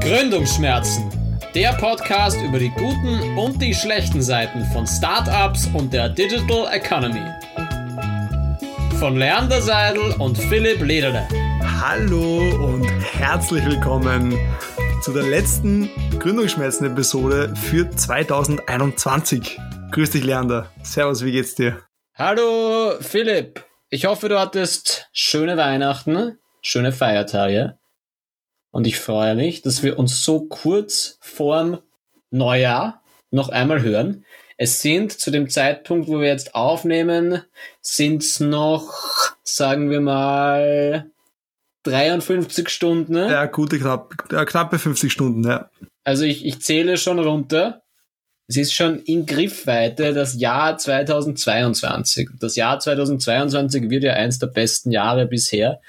Gründungsschmerzen. Der Podcast über die guten und die schlechten Seiten von Startups und der Digital Economy. Von Leander Seidel und Philipp Lederle. Hallo und herzlich willkommen zu der letzten Gründungsschmerzen-Episode für 2021. Grüß dich, Leander. Servus, wie geht's dir? Hallo, Philipp. Ich hoffe, du hattest schöne Weihnachten, schöne Feiertage. Und ich freue mich, dass wir uns so kurz vorm Neujahr noch einmal hören. Es sind zu dem Zeitpunkt, wo wir jetzt aufnehmen, sind es noch, sagen wir mal, 53 Stunden. Ja, gute knapp, knappe 50 Stunden, ja. Also ich, ich zähle schon runter. Es ist schon in Griffweite das Jahr 2022. Das Jahr 2022 wird ja eins der besten Jahre bisher.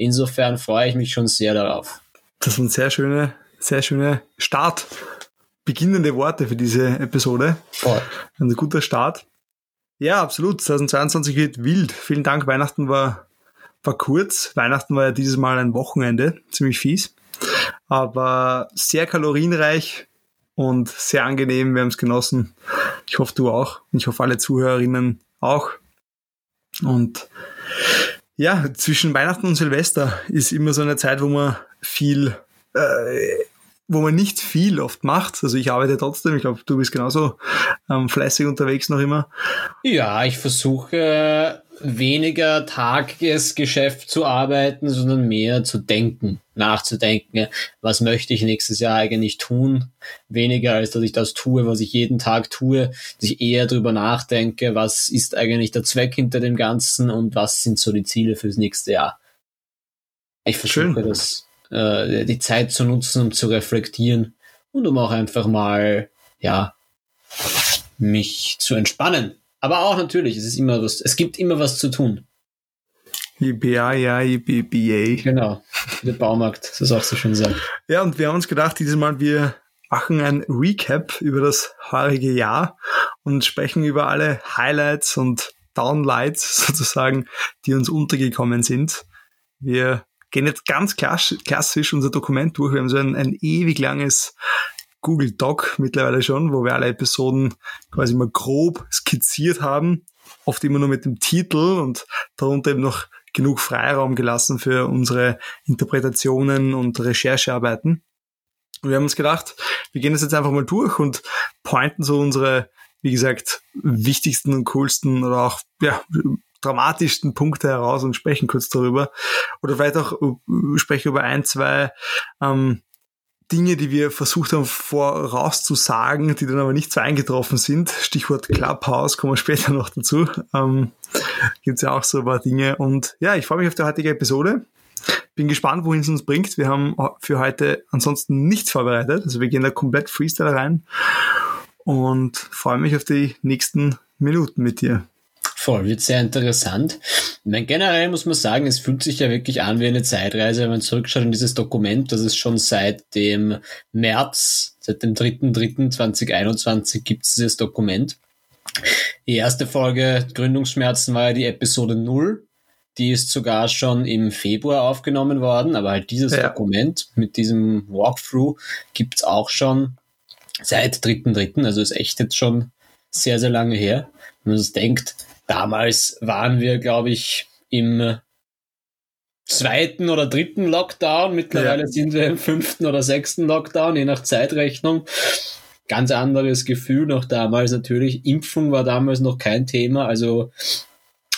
Insofern freue ich mich schon sehr darauf. Das sind sehr schöne, sehr schöne Start, beginnende Worte für diese Episode. Voll. Ein guter Start. Ja, absolut. 2022 wird wild. Vielen Dank. Weihnachten war, war kurz. Weihnachten war ja dieses Mal ein Wochenende. Ziemlich fies. Aber sehr kalorienreich und sehr angenehm. Wir haben es genossen. Ich hoffe, du auch. Und ich hoffe, alle Zuhörerinnen auch. Und ja, zwischen Weihnachten und Silvester ist immer so eine Zeit, wo man viel, äh, wo man nicht viel oft macht. Also ich arbeite trotzdem, ich glaube, du bist genauso ähm, fleißig unterwegs noch immer. Ja, ich versuche weniger Tagesgeschäft zu arbeiten, sondern mehr zu denken, nachzudenken, was möchte ich nächstes Jahr eigentlich tun, weniger als dass ich das tue, was ich jeden Tag tue, dass ich eher darüber nachdenke, was ist eigentlich der Zweck hinter dem Ganzen und was sind so die Ziele fürs nächste Jahr. Ich versuche Schön. das äh, die Zeit zu nutzen, um zu reflektieren und um auch einfach mal, ja, mich zu entspannen. Aber auch natürlich, es ist immer was, es gibt immer was zu tun. IBA, ja, IBBA. Genau, der Baumarkt, das ist auch so schön sagt. Ja, und wir haben uns gedacht, dieses Mal wir machen ein Recap über das heurige Jahr und sprechen über alle Highlights und Downlights sozusagen, die uns untergekommen sind. Wir gehen jetzt ganz klassisch unser Dokument durch. Wir haben so ein, ein ewig langes Google Doc mittlerweile schon, wo wir alle Episoden quasi mal grob skizziert haben. Oft immer nur mit dem Titel und darunter eben noch genug Freiraum gelassen für unsere Interpretationen und Recherchearbeiten. Und wir haben uns gedacht, wir gehen das jetzt einfach mal durch und pointen so unsere, wie gesagt, wichtigsten und coolsten oder auch ja, dramatischsten Punkte heraus und sprechen kurz darüber. Oder vielleicht auch äh, sprechen über ein, zwei ähm, Dinge, die wir versucht haben vorauszusagen, die dann aber nicht so eingetroffen sind. Stichwort Clubhouse, kommen wir später noch dazu. Ähm, Gibt ja auch so ein paar Dinge. Und ja, ich freue mich auf die heutige Episode. Bin gespannt, wohin es uns bringt. Wir haben für heute ansonsten nichts vorbereitet. Also wir gehen da komplett Freestyle rein und freue mich auf die nächsten Minuten mit dir. Voll, wird sehr interessant. Ich meine, generell muss man sagen, es fühlt sich ja wirklich an wie eine Zeitreise, wenn man zurückschaut in dieses Dokument, das es schon seit dem März, seit dem 3.3.2021 gibt es dieses Dokument. Die erste Folge Gründungsschmerzen war ja die Episode 0. Die ist sogar schon im Februar aufgenommen worden, aber halt dieses ja. Dokument mit diesem Walkthrough gibt's auch schon seit 3.3., also ist echt jetzt schon sehr, sehr lange her. Wenn man das denkt, Damals waren wir, glaube ich, im zweiten oder dritten Lockdown. Mittlerweile ja. sind wir im fünften oder sechsten Lockdown, je nach Zeitrechnung. Ganz anderes Gefühl noch damals natürlich. Impfung war damals noch kein Thema. Also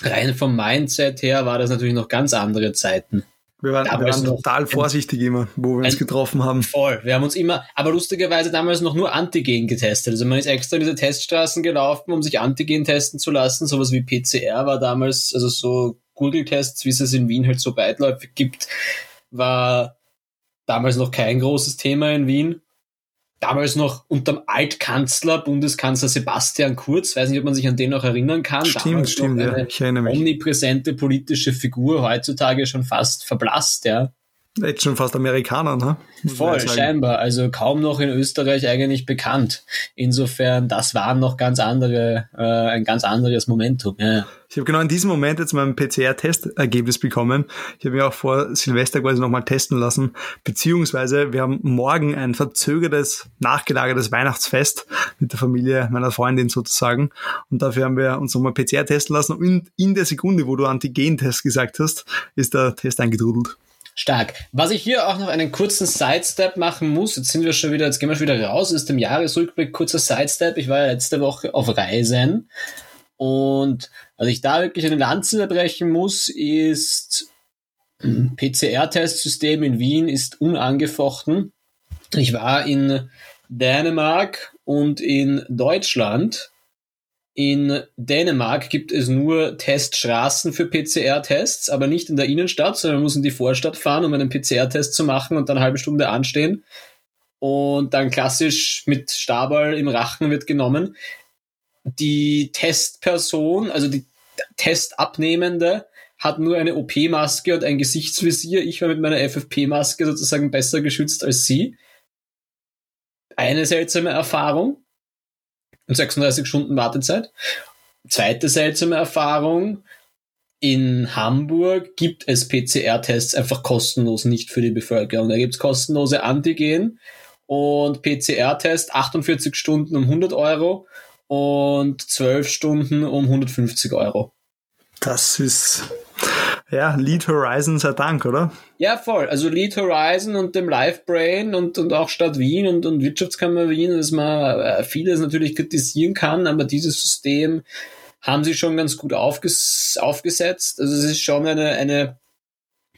rein vom Mindset her war das natürlich noch ganz andere Zeiten. Wir waren, wir waren total vorsichtig immer, wo wir uns getroffen haben. Voll. Wir haben uns immer, aber lustigerweise damals noch nur Antigen getestet. Also man ist extra diese Teststraßen gelaufen, um sich Antigen testen zu lassen. Sowas wie PCR war damals, also so Google-Tests, wie es es in Wien halt so beitläufig gibt, war damals noch kein großes Thema in Wien damals noch unterm Altkanzler, Bundeskanzler Sebastian Kurz, weiß nicht, ob man sich an den noch erinnern kann. Stimmt, damals stimmt, ja, ich erinnere mich. Omnipräsente politische Figur, heutzutage schon fast verblasst, ja. Jetzt schon fast Amerikaner, ne? Voll, scheinbar. Also kaum noch in Österreich eigentlich bekannt. Insofern, das war noch ganz andere, äh, ein ganz anderes Momentum. Ja. Ich habe genau in diesem Moment jetzt mein PCR-Testergebnis bekommen. Ich habe mir auch vor Silvester quasi nochmal testen lassen. Beziehungsweise wir haben morgen ein verzögertes, nachgelagertes Weihnachtsfest mit der Familie meiner Freundin sozusagen. Und dafür haben wir uns nochmal PCR testen lassen. Und in der Sekunde, wo du Antigen-Test gesagt hast, ist der Test eingetrudelt. Stark. Was ich hier auch noch einen kurzen Sidestep machen muss, jetzt sind wir schon wieder, jetzt gehen wir schon wieder raus aus dem Jahresrückblick, kurzer Sidestep. Ich war ja letzte Woche auf Reisen und was ich da wirklich eine Lanze brechen muss, ist PCR-Testsystem in Wien ist unangefochten. Ich war in Dänemark und in Deutschland in Dänemark gibt es nur Teststraßen für PCR-Tests, aber nicht in der Innenstadt, sondern man muss in die Vorstadt fahren, um einen PCR-Test zu machen und dann eine halbe Stunde anstehen. Und dann klassisch mit Stabal im Rachen wird genommen. Die Testperson, also die Testabnehmende, hat nur eine OP-Maske und ein Gesichtsvisier. Ich war mit meiner FFP-Maske sozusagen besser geschützt als sie. Eine seltsame Erfahrung und 36 Stunden Wartezeit. Zweite seltsame Erfahrung. In Hamburg gibt es PCR-Tests einfach kostenlos, nicht für die Bevölkerung. Da gibt es kostenlose Antigen und PCR-Test 48 Stunden um 100 Euro und 12 Stunden um 150 Euro. Das ist ja, Lead Horizon sei Dank, oder? Ja, voll. Also Lead Horizon und dem Live Brain und, und auch Stadt Wien und, und Wirtschaftskammer Wien, dass man äh, vieles natürlich kritisieren kann, aber dieses System haben sie schon ganz gut aufges aufgesetzt. Also es ist schon eine, eine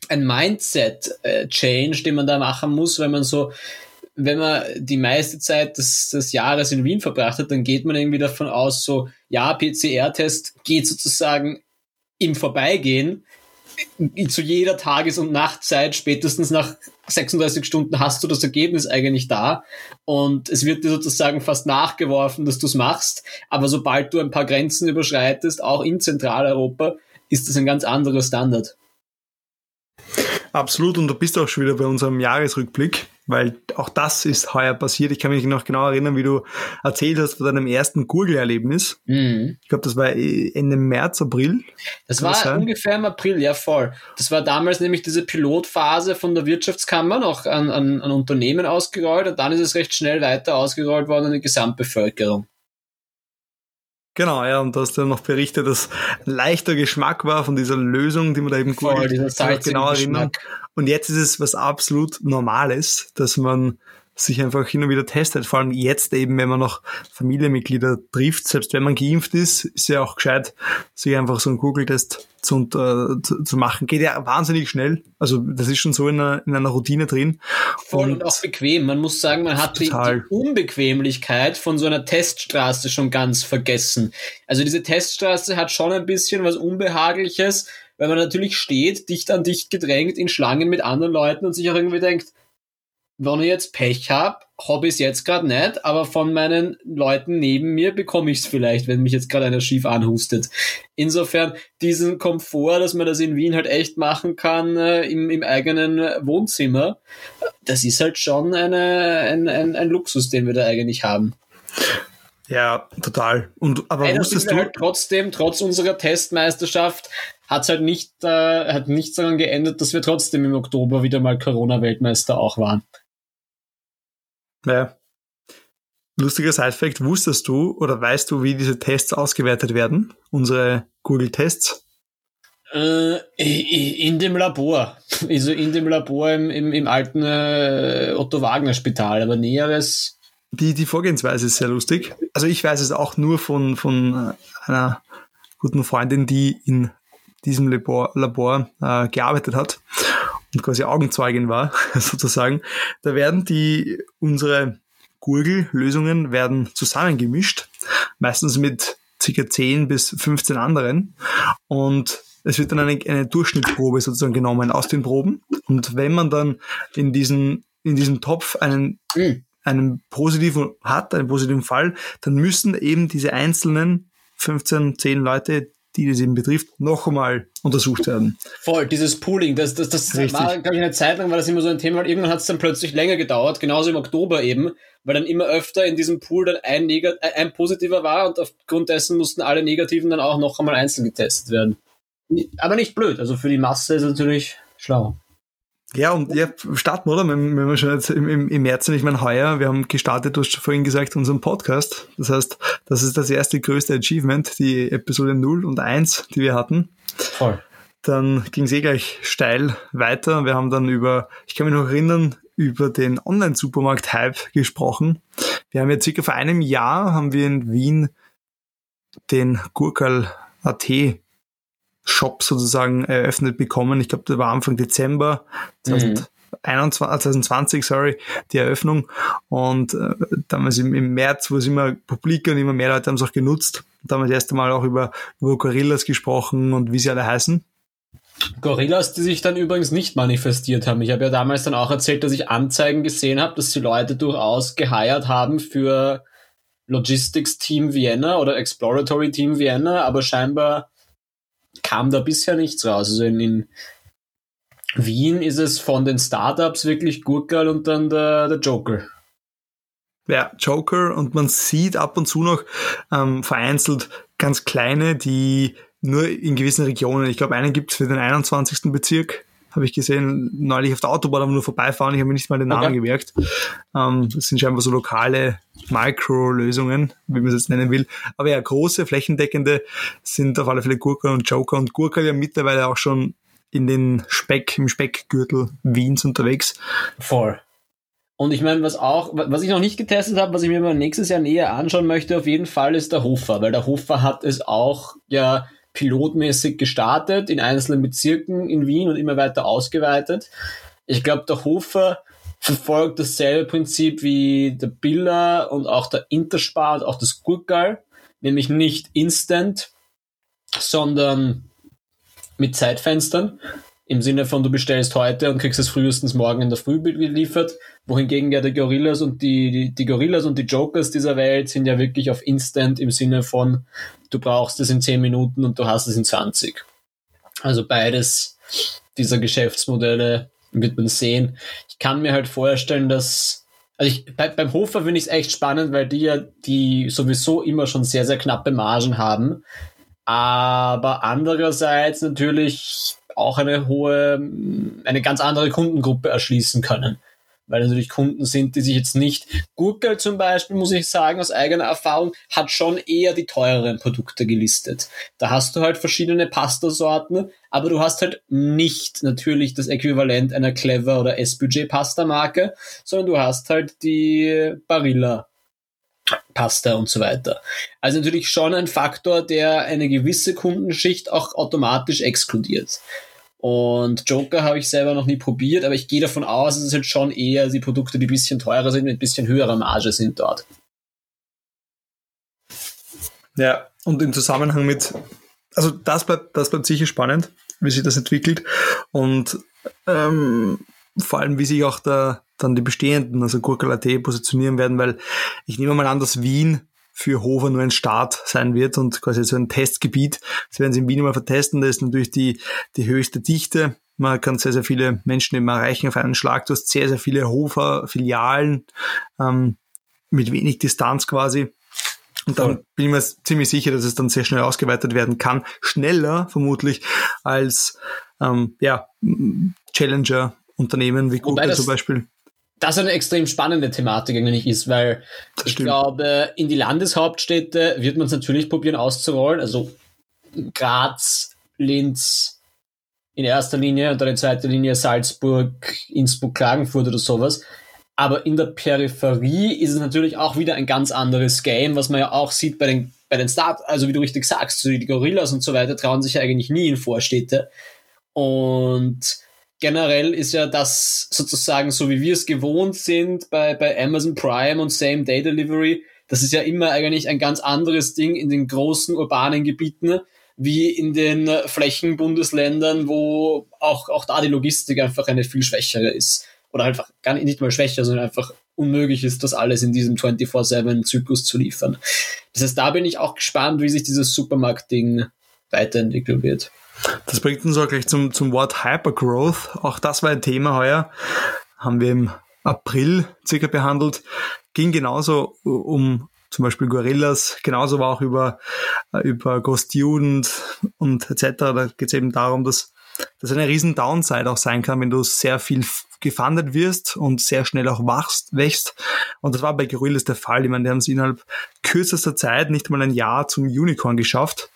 ein Mindset-Change, den man da machen muss, wenn man so wenn man die meiste Zeit des, des Jahres in Wien verbracht hat, dann geht man irgendwie davon aus, so, ja, PCR-Test geht sozusagen im Vorbeigehen zu jeder Tages- und Nachtzeit, spätestens nach 36 Stunden hast du das Ergebnis eigentlich da. Und es wird dir sozusagen fast nachgeworfen, dass du es machst, aber sobald du ein paar Grenzen überschreitest, auch in Zentraleuropa, ist das ein ganz anderer Standard. Absolut, und du bist auch schon wieder bei unserem Jahresrückblick weil auch das ist heuer passiert. Ich kann mich noch genau erinnern, wie du erzählt hast von deinem ersten Gurgel-Erlebnis. Mhm. Ich glaube, das war Ende März, April. Das war das ungefähr im April, ja voll. Das war damals nämlich diese Pilotphase von der Wirtschaftskammer noch an, an, an Unternehmen ausgerollt und dann ist es recht schnell weiter ausgerollt worden an die Gesamtbevölkerung. Genau, ja, und du hast dann noch berichtet, dass ein leichter Geschmack war von dieser Lösung, die man da eben Voll, dieser genau erinnern. Und jetzt ist es was absolut Normales, dass man sich einfach hin und wieder testet. Vor allem jetzt eben, wenn man noch Familienmitglieder trifft, selbst wenn man geimpft ist, ist ja auch gescheit, sich einfach so einen Google-Test zu, äh, zu, zu, machen. Geht ja wahnsinnig schnell. Also das ist schon so in einer, in einer Routine drin. Voll und, und auch bequem. Man muss sagen, man hat die, die, Unbequemlichkeit von so einer Teststraße schon ganz vergessen. Also diese Teststraße hat schon ein bisschen was Unbehagliches, weil man natürlich steht, dicht an dicht gedrängt in Schlangen mit anderen Leuten und sich auch irgendwie denkt, wenn ich jetzt Pech hab, hab ich's jetzt gerade nicht, aber von meinen Leuten neben mir bekomme ich's vielleicht, wenn mich jetzt gerade einer schief anhustet. Insofern diesen Komfort, dass man das in Wien halt echt machen kann äh, im, im eigenen Wohnzimmer, das ist halt schon eine, ein, ein, ein Luxus, den wir da eigentlich haben. Ja, total. Und aber Einer wusstest du halt trotzdem, trotz unserer Testmeisterschaft, hat's halt nicht, äh, hat nichts daran geändert, dass wir trotzdem im Oktober wieder mal Corona-Weltmeister auch waren. Naja. Lustiger Side-Fact, wusstest du oder weißt du, wie diese Tests ausgewertet werden? Unsere Google-Tests? Äh, in dem Labor. Also in dem Labor im, im, im alten äh, Otto-Wagner-Spital, aber Näheres. Die, die Vorgehensweise ist sehr lustig. Also ich weiß es auch nur von, von äh, einer guten Freundin, die in diesem Labor, Labor äh, gearbeitet hat und quasi Augenzeugin war, sozusagen, da werden die, unsere Gurgel-Lösungen werden zusammengemischt, meistens mit ca. 10 bis 15 anderen und es wird dann eine, eine Durchschnittsprobe sozusagen genommen aus den Proben und wenn man dann in diesen, in diesem Topf einen, mhm. einen positiven hat, einen positiven Fall, dann müssen eben diese einzelnen 15, 10 Leute die das eben betrifft, noch einmal untersucht werden. Voll, dieses Pooling, das, das, das Richtig. war, glaube ich, eine Zeit lang war das immer so ein Thema, weil irgendwann hat es dann plötzlich länger gedauert, genauso im Oktober eben, weil dann immer öfter in diesem Pool dann ein, Negat ein positiver war und aufgrund dessen mussten alle Negativen dann auch noch einmal einzeln getestet werden. Aber nicht blöd, also für die Masse ist es natürlich schlau. Ja, und ja, starten, oder? Wenn, wenn wir schon jetzt im, im, im März sind, ich meine, heuer, wir haben gestartet, du hast vorhin gesagt, unseren Podcast. Das heißt, das ist das erste größte Achievement, die Episode 0 und 1, die wir hatten. Voll. Dann ging es eh gleich steil weiter. Wir haben dann über, ich kann mich noch erinnern, über den Online-Supermarkt-Hype gesprochen. Wir haben ja circa vor einem Jahr haben wir in Wien den Gurkal.at Shop sozusagen eröffnet bekommen. Ich glaube, das war Anfang Dezember 2021, mhm. 2020, sorry, die Eröffnung. Und äh, damals im, im März wo es immer publik und immer mehr Leute haben es auch genutzt. Da haben wir das erste Mal auch über, über Gorillas gesprochen und wie sie alle heißen. Gorillas, die sich dann übrigens nicht manifestiert haben. Ich habe ja damals dann auch erzählt, dass ich Anzeigen gesehen habe, dass die Leute durchaus geheiert haben für Logistics Team Vienna oder Exploratory Team Vienna, aber scheinbar kam da bisher nichts raus. Also in, in Wien ist es von den Startups wirklich Gurkel und dann der, der Joker. Ja, Joker und man sieht ab und zu noch ähm, vereinzelt ganz kleine, die nur in gewissen Regionen, ich glaube einen gibt es für den 21. Bezirk, habe ich gesehen, neulich auf der Autobahn, aber nur vorbeifahren, ich habe mir nicht mal den Namen okay. gemerkt. Ähm, das sind scheinbar so lokale Micro-Lösungen, wie man es jetzt nennen will. Aber ja, große, flächendeckende sind auf alle Fälle Gurka und Joker. Und Gurka ja mittlerweile auch schon in den Speck, im Speckgürtel Wiens unterwegs. Voll. Und ich meine, was auch, was ich noch nicht getestet habe, was ich mir mal nächstes Jahr näher anschauen möchte, auf jeden Fall ist der Hofer, weil der Hofer hat es auch ja pilotmäßig gestartet in einzelnen Bezirken in Wien und immer weiter ausgeweitet. Ich glaube, der Hofer verfolgt dasselbe Prinzip wie der Billa und auch der Interspar und auch das Gurkal, nämlich nicht instant, sondern mit Zeitfenstern. Im Sinne von, du bestellst heute und kriegst es frühestens morgen in der Früh geliefert. Wohingegen ja die Gorillas und die, die, die Gorillas und die Jokers dieser Welt sind ja wirklich auf Instant im Sinne von, du brauchst es in 10 Minuten und du hast es in 20. Also beides dieser Geschäftsmodelle wird man sehen. Ich kann mir halt vorstellen, dass also ich, bei, beim Hofer finde ich es echt spannend, weil die ja die sowieso immer schon sehr, sehr knappe Margen haben. Aber andererseits natürlich auch eine hohe, eine ganz andere Kundengruppe erschließen können weil natürlich Kunden sind, die sich jetzt nicht. Gurkel zum Beispiel, muss ich sagen, aus eigener Erfahrung, hat schon eher die teureren Produkte gelistet. Da hast du halt verschiedene Pastasorten, aber du hast halt nicht natürlich das Äquivalent einer Clever oder S-Budget-Pasta-Marke, sondern du hast halt die Barilla Pasta und so weiter. Also natürlich schon ein Faktor, der eine gewisse Kundenschicht auch automatisch exkludiert. Und Joker habe ich selber noch nie probiert, aber ich gehe davon aus, dass es halt schon eher die Produkte, die ein bisschen teurer sind, mit ein bisschen höherer Marge sind dort. Ja, und im Zusammenhang mit, also das bleibt, das bleibt sicher spannend, wie sich das entwickelt und ähm, vor allem, wie sich auch da dann die bestehenden, also Gurkel.at positionieren werden, weil ich nehme mal an, dass Wien für Hofer nur ein Start sein wird und quasi so ein Testgebiet. Das werden sie in Wien mal vertesten. Da ist natürlich die, die höchste Dichte. Man kann sehr, sehr viele Menschen eben erreichen auf einen Schlag. Du hast sehr, sehr viele Hofer-Filialen ähm, mit wenig Distanz quasi. Und dann Voll. bin ich mir ziemlich sicher, dass es dann sehr schnell ausgeweitet werden kann. Schneller vermutlich als ähm, ja, Challenger-Unternehmen wie Google zum Beispiel das eine extrem spannende Thematik eigentlich ist, weil das ich stimmt. glaube, in die Landeshauptstädte wird man es natürlich probieren auszurollen. Also Graz, Linz in erster Linie und dann in zweiter Linie Salzburg, Innsbruck, Klagenfurt oder sowas. Aber in der Peripherie ist es natürlich auch wieder ein ganz anderes Game, was man ja auch sieht bei den, bei den Start, also wie du richtig sagst, die Gorillas und so weiter trauen sich ja eigentlich nie in Vorstädte. Und generell ist ja das sozusagen so, wie wir es gewohnt sind bei, bei Amazon Prime und Same Day Delivery. Das ist ja immer eigentlich ein ganz anderes Ding in den großen urbanen Gebieten wie in den Flächenbundesländern, wo auch, auch da die Logistik einfach eine viel schwächere ist. Oder einfach gar nicht, mal schwächer, sondern einfach unmöglich ist, das alles in diesem 24-7-Zyklus zu liefern. Das heißt, da bin ich auch gespannt, wie sich dieses Supermarkt-Ding weiterentwickelt wird. Das bringt uns auch gleich zum, zum Wort Hypergrowth. Auch das war ein Thema heuer. Haben wir im April circa behandelt. Ging genauso um zum Beispiel Gorillas, genauso aber auch über, über Go Student und etc. Da geht es eben darum, dass das eine riesen Downside auch sein kann, wenn du sehr viel gefundet wirst und sehr schnell auch wachst, wächst. Und das war bei Gorillas der Fall. Ich meine, die haben es innerhalb kürzester Zeit nicht mal ein Jahr zum Unicorn geschafft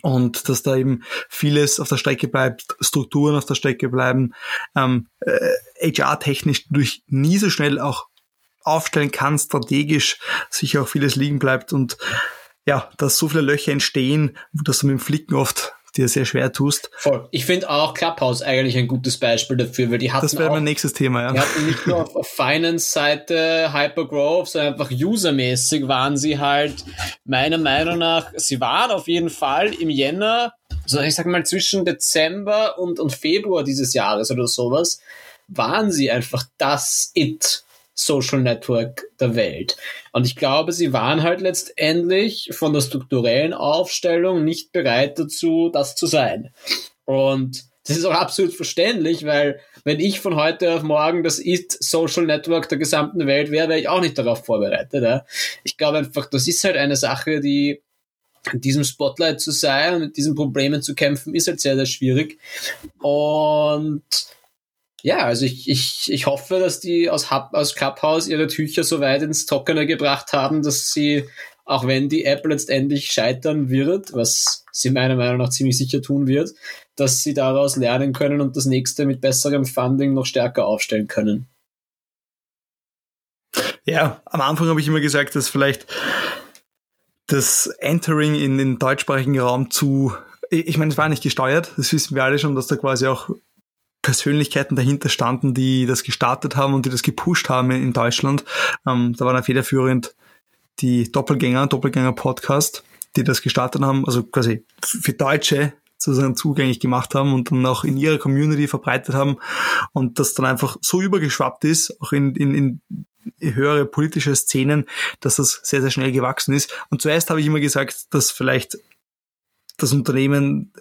und dass da eben vieles auf der Strecke bleibt, Strukturen auf der Strecke bleiben, ähm, äh, HR-technisch durch nie so schnell auch aufstellen kann, strategisch sicher auch vieles liegen bleibt. Und ja, dass so viele Löcher entstehen, dass du mit dem Flicken oft dir sehr schwer tust. Voll. Ich finde auch Clubhouse eigentlich ein gutes Beispiel dafür, weil die hatten Das wäre mein nächstes Thema, ja. Die hatten nicht nur auf, auf Finance-Seite Hypergrowth, sondern einfach usermäßig waren sie halt meiner Meinung nach, sie waren auf jeden Fall im Jänner, also ich sag mal zwischen Dezember und, und Februar dieses Jahres oder sowas, waren sie einfach das It Social Network der Welt. Und ich glaube, sie waren halt letztendlich von der strukturellen Aufstellung nicht bereit dazu, das zu sein. Und das ist auch absolut verständlich, weil wenn ich von heute auf morgen das ist Social Network der gesamten Welt wäre, wäre ich auch nicht darauf vorbereitet. Ja? Ich glaube einfach, das ist halt eine Sache, die in diesem Spotlight zu sein und mit diesen Problemen zu kämpfen, ist halt sehr, sehr schwierig. Und ja, also ich, ich, ich hoffe, dass die aus, Hub, aus Clubhouse ihre Tücher so weit ins Trockene gebracht haben, dass sie, auch wenn die App letztendlich scheitern wird, was sie meiner Meinung nach ziemlich sicher tun wird, dass sie daraus lernen können und das nächste mit besserem Funding noch stärker aufstellen können. Ja, am Anfang habe ich immer gesagt, dass vielleicht das Entering in den deutschsprachigen Raum zu, ich meine, es war nicht gesteuert, das wissen wir alle schon, dass da quasi auch Persönlichkeiten dahinter standen, die das gestartet haben und die das gepusht haben in Deutschland. Ähm, da waren da federführend die Doppelgänger, Doppelgänger-Podcast, die das gestartet haben, also quasi für Deutsche sozusagen zugänglich gemacht haben und dann auch in ihrer Community verbreitet haben und das dann einfach so übergeschwappt ist, auch in, in, in höhere politische Szenen, dass das sehr, sehr schnell gewachsen ist. Und zuerst habe ich immer gesagt, dass vielleicht das Unternehmen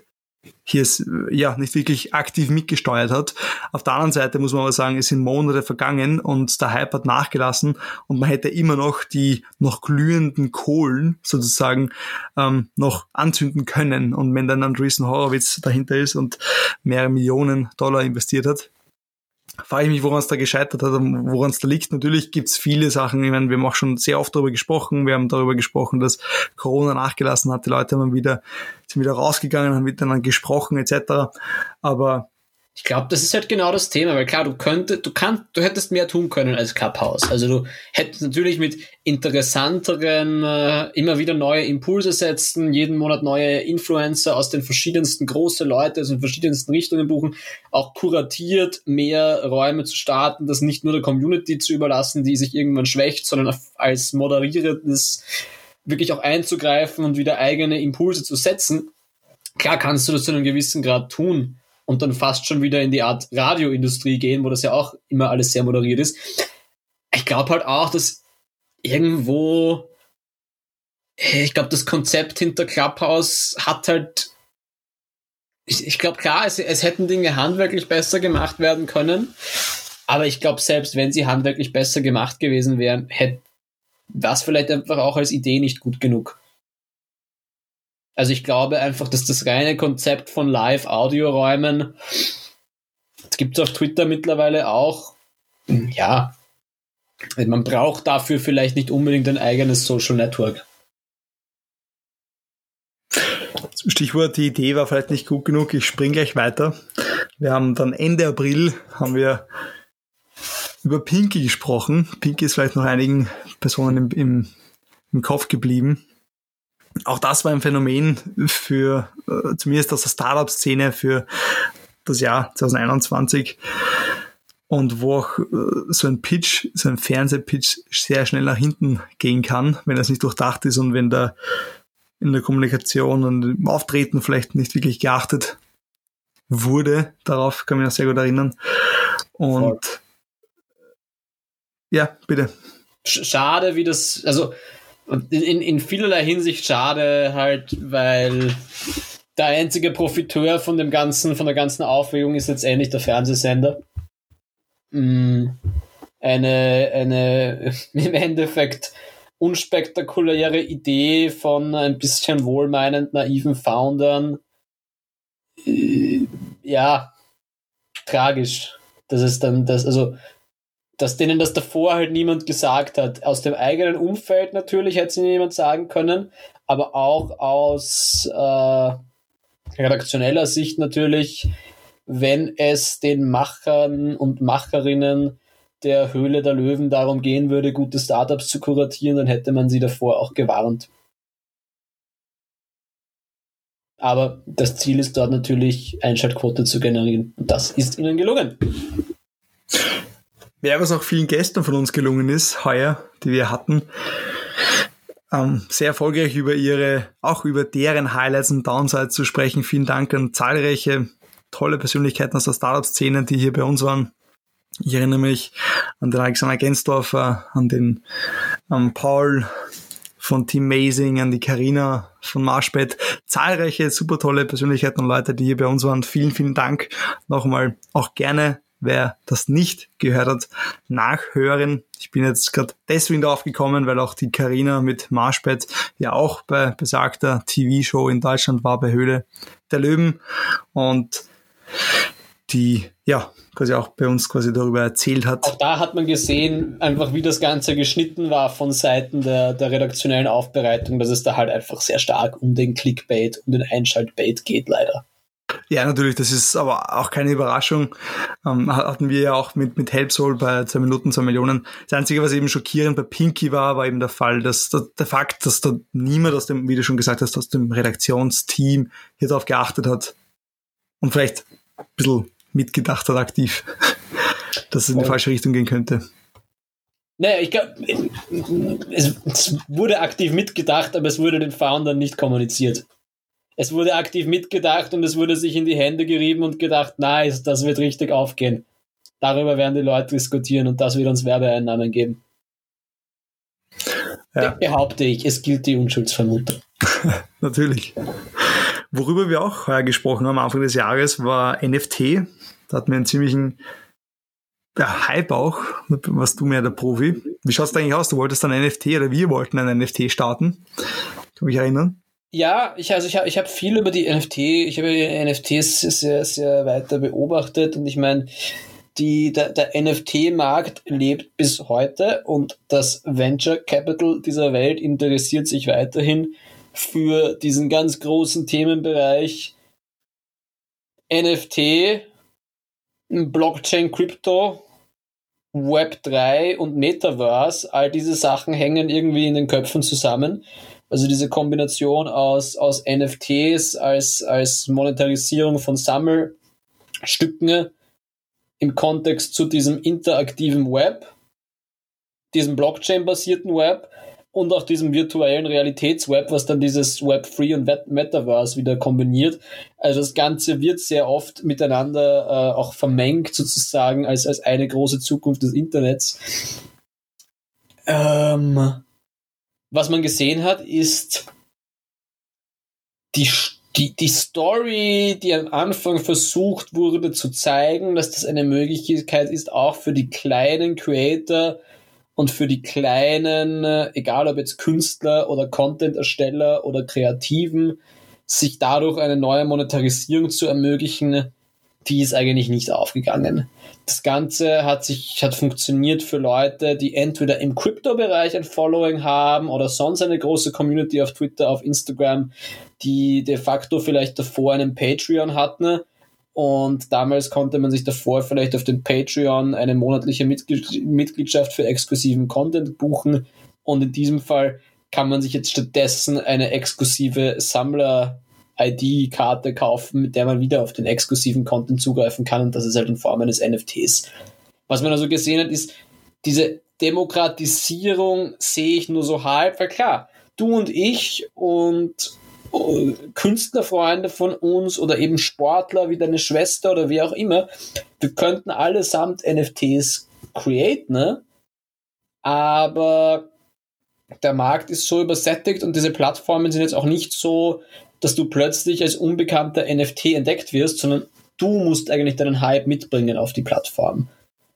hier ist, ja nicht wirklich aktiv mitgesteuert hat. Auf der anderen Seite muss man aber sagen, es sind Monate vergangen und der Hype hat nachgelassen und man hätte immer noch die noch glühenden Kohlen sozusagen ähm, noch anzünden können. Und wenn dann Andreessen Horowitz dahinter ist und mehrere Millionen Dollar investiert hat, frage ich mich, woran es da gescheitert hat und woran es da liegt. Natürlich gibt es viele Sachen, ich meine, wir haben auch schon sehr oft darüber gesprochen. Wir haben darüber gesprochen, dass Corona nachgelassen hat. Die Leute haben wieder, sind wieder rausgegangen, haben miteinander gesprochen etc. Aber ich glaube, das ist halt genau das Thema, weil klar, du könntest, du kannst, du hättest mehr tun können als Clubhouse. Also du hättest natürlich mit interessanteren, äh, immer wieder neue Impulse setzen, jeden Monat neue Influencer aus den verschiedensten große Leute aus den verschiedensten Richtungen buchen, auch kuratiert mehr Räume zu starten, das nicht nur der Community zu überlassen, die sich irgendwann schwächt, sondern als moderierendes wirklich auch einzugreifen und wieder eigene Impulse zu setzen. Klar kannst du das zu einem gewissen Grad tun und dann fast schon wieder in die Art Radioindustrie gehen, wo das ja auch immer alles sehr moderiert ist. Ich glaube halt auch, dass irgendwo, ich glaube, das Konzept hinter Clubhouse hat halt, ich, ich glaube klar, es, es hätten Dinge handwerklich besser gemacht werden können, aber ich glaube, selbst wenn sie handwerklich besser gemacht gewesen wären, hätte das vielleicht einfach auch als Idee nicht gut genug. Also ich glaube einfach, dass das reine Konzept von Live-Audioräumen, das gibt es auf Twitter mittlerweile auch, ja, man braucht dafür vielleicht nicht unbedingt ein eigenes Social Network. Stichwort, die Idee war vielleicht nicht gut genug. Ich springe gleich weiter. Wir haben dann Ende April haben wir über Pinky gesprochen. Pinky ist vielleicht noch einigen Personen im, im, im Kopf geblieben auch das war ein Phänomen für, äh, zumindest aus der Startup-Szene für das Jahr 2021 und wo auch äh, so ein Pitch, so ein Fernsehpitch sehr schnell nach hinten gehen kann, wenn es nicht durchdacht ist und wenn da in der Kommunikation und im Auftreten vielleicht nicht wirklich geachtet wurde. Darauf kann ich mich noch sehr gut erinnern. Und Voll. ja, bitte. Schade, wie das, also in, in vielerlei Hinsicht schade halt, weil der einzige Profiteur von dem ganzen, von der ganzen Aufregung ist letztendlich der Fernsehsender. Mm, eine, eine im Endeffekt unspektakuläre Idee von ein bisschen wohlmeinend naiven Foundern. Äh, ja, tragisch. Das ist dann das, also, dass denen das davor halt niemand gesagt hat. Aus dem eigenen Umfeld natürlich hätte es niemand sagen können, aber auch aus äh, redaktioneller Sicht natürlich, wenn es den Machern und Macherinnen der Höhle der Löwen darum gehen würde, gute Startups zu kuratieren, dann hätte man sie davor auch gewarnt. Aber das Ziel ist dort natürlich, Einschaltquote zu generieren. Und das ist ihnen gelungen. Ja, was auch vielen Gästen von uns gelungen ist, heuer, die wir hatten, ähm, sehr erfolgreich über ihre, auch über deren Highlights und Downsides zu sprechen. Vielen Dank an zahlreiche tolle Persönlichkeiten aus der Startup-Szene, die hier bei uns waren. Ich erinnere mich an den Alexander Gensdorfer, an den um, Paul von Team Amazing, an die Karina von Marshbet. Zahlreiche super tolle Persönlichkeiten und Leute, die hier bei uns waren. Vielen, vielen Dank. Nochmal auch gerne wer das nicht gehört hat, nachhören. Ich bin jetzt gerade deswegen drauf gekommen, weil auch die Karina mit Marschbett ja auch bei besagter TV-Show in Deutschland war, bei Höhle der Löwen. Und die ja quasi auch bei uns quasi darüber erzählt hat. Auch da hat man gesehen, einfach wie das Ganze geschnitten war von Seiten der, der redaktionellen Aufbereitung, dass es da halt einfach sehr stark um den Clickbait, um den Einschaltbait geht, leider. Ja, natürlich, das ist aber auch keine Überraschung. Ähm, hatten wir ja auch mit, mit Helpsoul bei 2 Minuten, 2 Millionen. Das Einzige, was eben schockierend bei Pinky war, war eben der Fall, dass der, der Fakt, dass da niemand aus dem, wie du schon gesagt hast, aus dem Redaktionsteam hier drauf geachtet hat und vielleicht ein bisschen mitgedacht hat aktiv, dass es in die falsche Richtung gehen könnte. Naja, ich glaube, es, es wurde aktiv mitgedacht, aber es wurde den Foundern nicht kommuniziert es wurde aktiv mitgedacht und es wurde sich in die Hände gerieben und gedacht, nice, das wird richtig aufgehen. Darüber werden die Leute diskutieren und das wird uns Werbeeinnahmen geben. Ja. Behaupte ich, es gilt die Unschuldsvermutung. Natürlich. Worüber wir auch heuer gesprochen haben am Anfang des Jahres war NFT. Da hatten wir einen ziemlichen ja, Hype auch. Was du mehr der Profi. Wie schaut es eigentlich aus? Du wolltest ein NFT oder wir wollten ein NFT starten. Kann mich erinnern? Ja, ich, also ich habe ich hab viel über die NFT, ich habe NFTs sehr, sehr weiter beobachtet und ich meine, die, der, der NFT-Markt lebt bis heute und das Venture Capital dieser Welt interessiert sich weiterhin für diesen ganz großen Themenbereich NFT, Blockchain, Crypto, Web 3 und Metaverse. All diese Sachen hängen irgendwie in den Köpfen zusammen. Also diese Kombination aus, aus NFTs als, als Monetarisierung von Sammelstücken im Kontext zu diesem interaktiven Web, diesem Blockchain-basierten Web und auch diesem virtuellen Realitätsweb, was dann dieses Web 3 und Metaverse wieder kombiniert. Also das Ganze wird sehr oft miteinander äh, auch vermengt sozusagen als, als eine große Zukunft des Internets. Ähm, was man gesehen hat, ist die, die, die Story, die am Anfang versucht wurde zu zeigen, dass das eine Möglichkeit ist, auch für die kleinen Creator und für die kleinen, egal ob jetzt Künstler oder Content-Ersteller oder Kreativen, sich dadurch eine neue Monetarisierung zu ermöglichen, die ist eigentlich nicht aufgegangen. Das Ganze hat sich, hat funktioniert für Leute, die entweder im Crypto-Bereich ein Following haben oder sonst eine große Community auf Twitter, auf Instagram, die de facto vielleicht davor einen Patreon hatten. Und damals konnte man sich davor vielleicht auf dem Patreon eine monatliche Mitgliedschaft für exklusiven Content buchen. Und in diesem Fall kann man sich jetzt stattdessen eine exklusive Sammler ID-Karte kaufen, mit der man wieder auf den exklusiven Content zugreifen kann und das ist halt in Form eines NFTs. Was man also gesehen hat, ist, diese Demokratisierung sehe ich nur so halb, weil klar, du und ich und äh, Künstlerfreunde von uns oder eben Sportler wie deine Schwester oder wie auch immer, wir könnten allesamt NFTs createn, ne? aber der Markt ist so übersättigt und diese Plattformen sind jetzt auch nicht so dass du plötzlich als unbekannter NFT entdeckt wirst, sondern du musst eigentlich deinen Hype mitbringen auf die Plattform.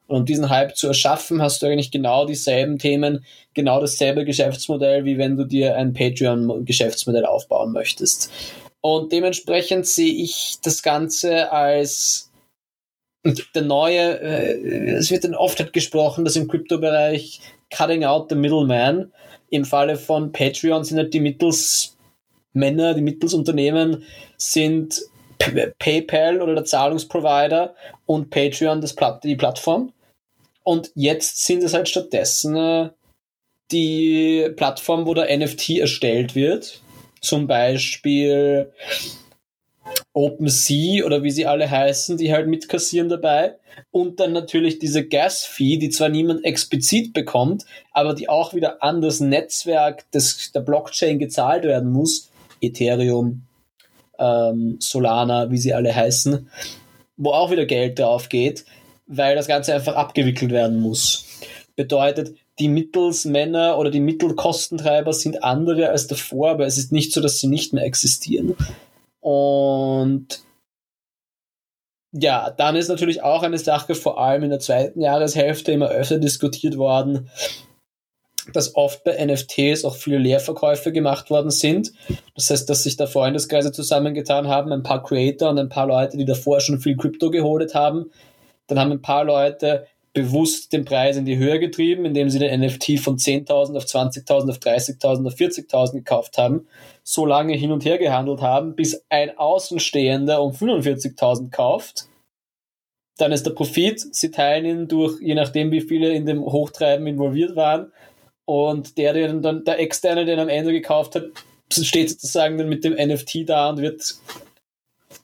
Und um diesen Hype zu erschaffen, hast du eigentlich genau dieselben Themen, genau dasselbe Geschäftsmodell, wie wenn du dir ein Patreon-Geschäftsmodell aufbauen möchtest. Und dementsprechend sehe ich das Ganze als der neue, äh, es wird dann oft halt gesprochen, dass im Kryptobereich cutting out the middleman. Im Falle von Patreon sind halt die Mittelsmänner, die Mittelsunternehmen sind PayPal oder der Zahlungsprovider und Patreon das Platt, die Plattform. Und jetzt sind es halt stattdessen äh, die Plattform, wo der NFT erstellt wird. Zum Beispiel OpenSea oder wie sie alle heißen, die halt mitkassieren dabei. Und dann natürlich diese Gas-Fee, die zwar niemand explizit bekommt, aber die auch wieder an das Netzwerk des, der Blockchain gezahlt werden muss. Ethereum, ähm, Solana, wie sie alle heißen, wo auch wieder Geld drauf geht weil das Ganze einfach abgewickelt werden muss. Bedeutet, die Mittelsmänner oder die Mittelkostentreiber sind andere als davor, aber es ist nicht so, dass sie nicht mehr existieren. Und ja, dann ist natürlich auch eine Sache, vor allem in der zweiten Jahreshälfte immer öfter diskutiert worden, dass oft bei NFTs auch viele Leerverkäufe gemacht worden sind. Das heißt, dass sich da Freundeskreise zusammengetan haben, ein paar Creator und ein paar Leute, die davor schon viel Krypto geholt haben, dann haben ein paar Leute bewusst den Preis in die Höhe getrieben, indem sie den NFT von 10.000 auf 20.000, auf 30.000, auf 40.000 gekauft haben, so lange hin und her gehandelt haben, bis ein Außenstehender um 45.000 kauft. Dann ist der Profit, sie teilen ihn durch, je nachdem wie viele in dem Hochtreiben involviert waren. Und der, der dann, der Externe, den am Ende gekauft hat, steht sozusagen dann mit dem NFT da und wird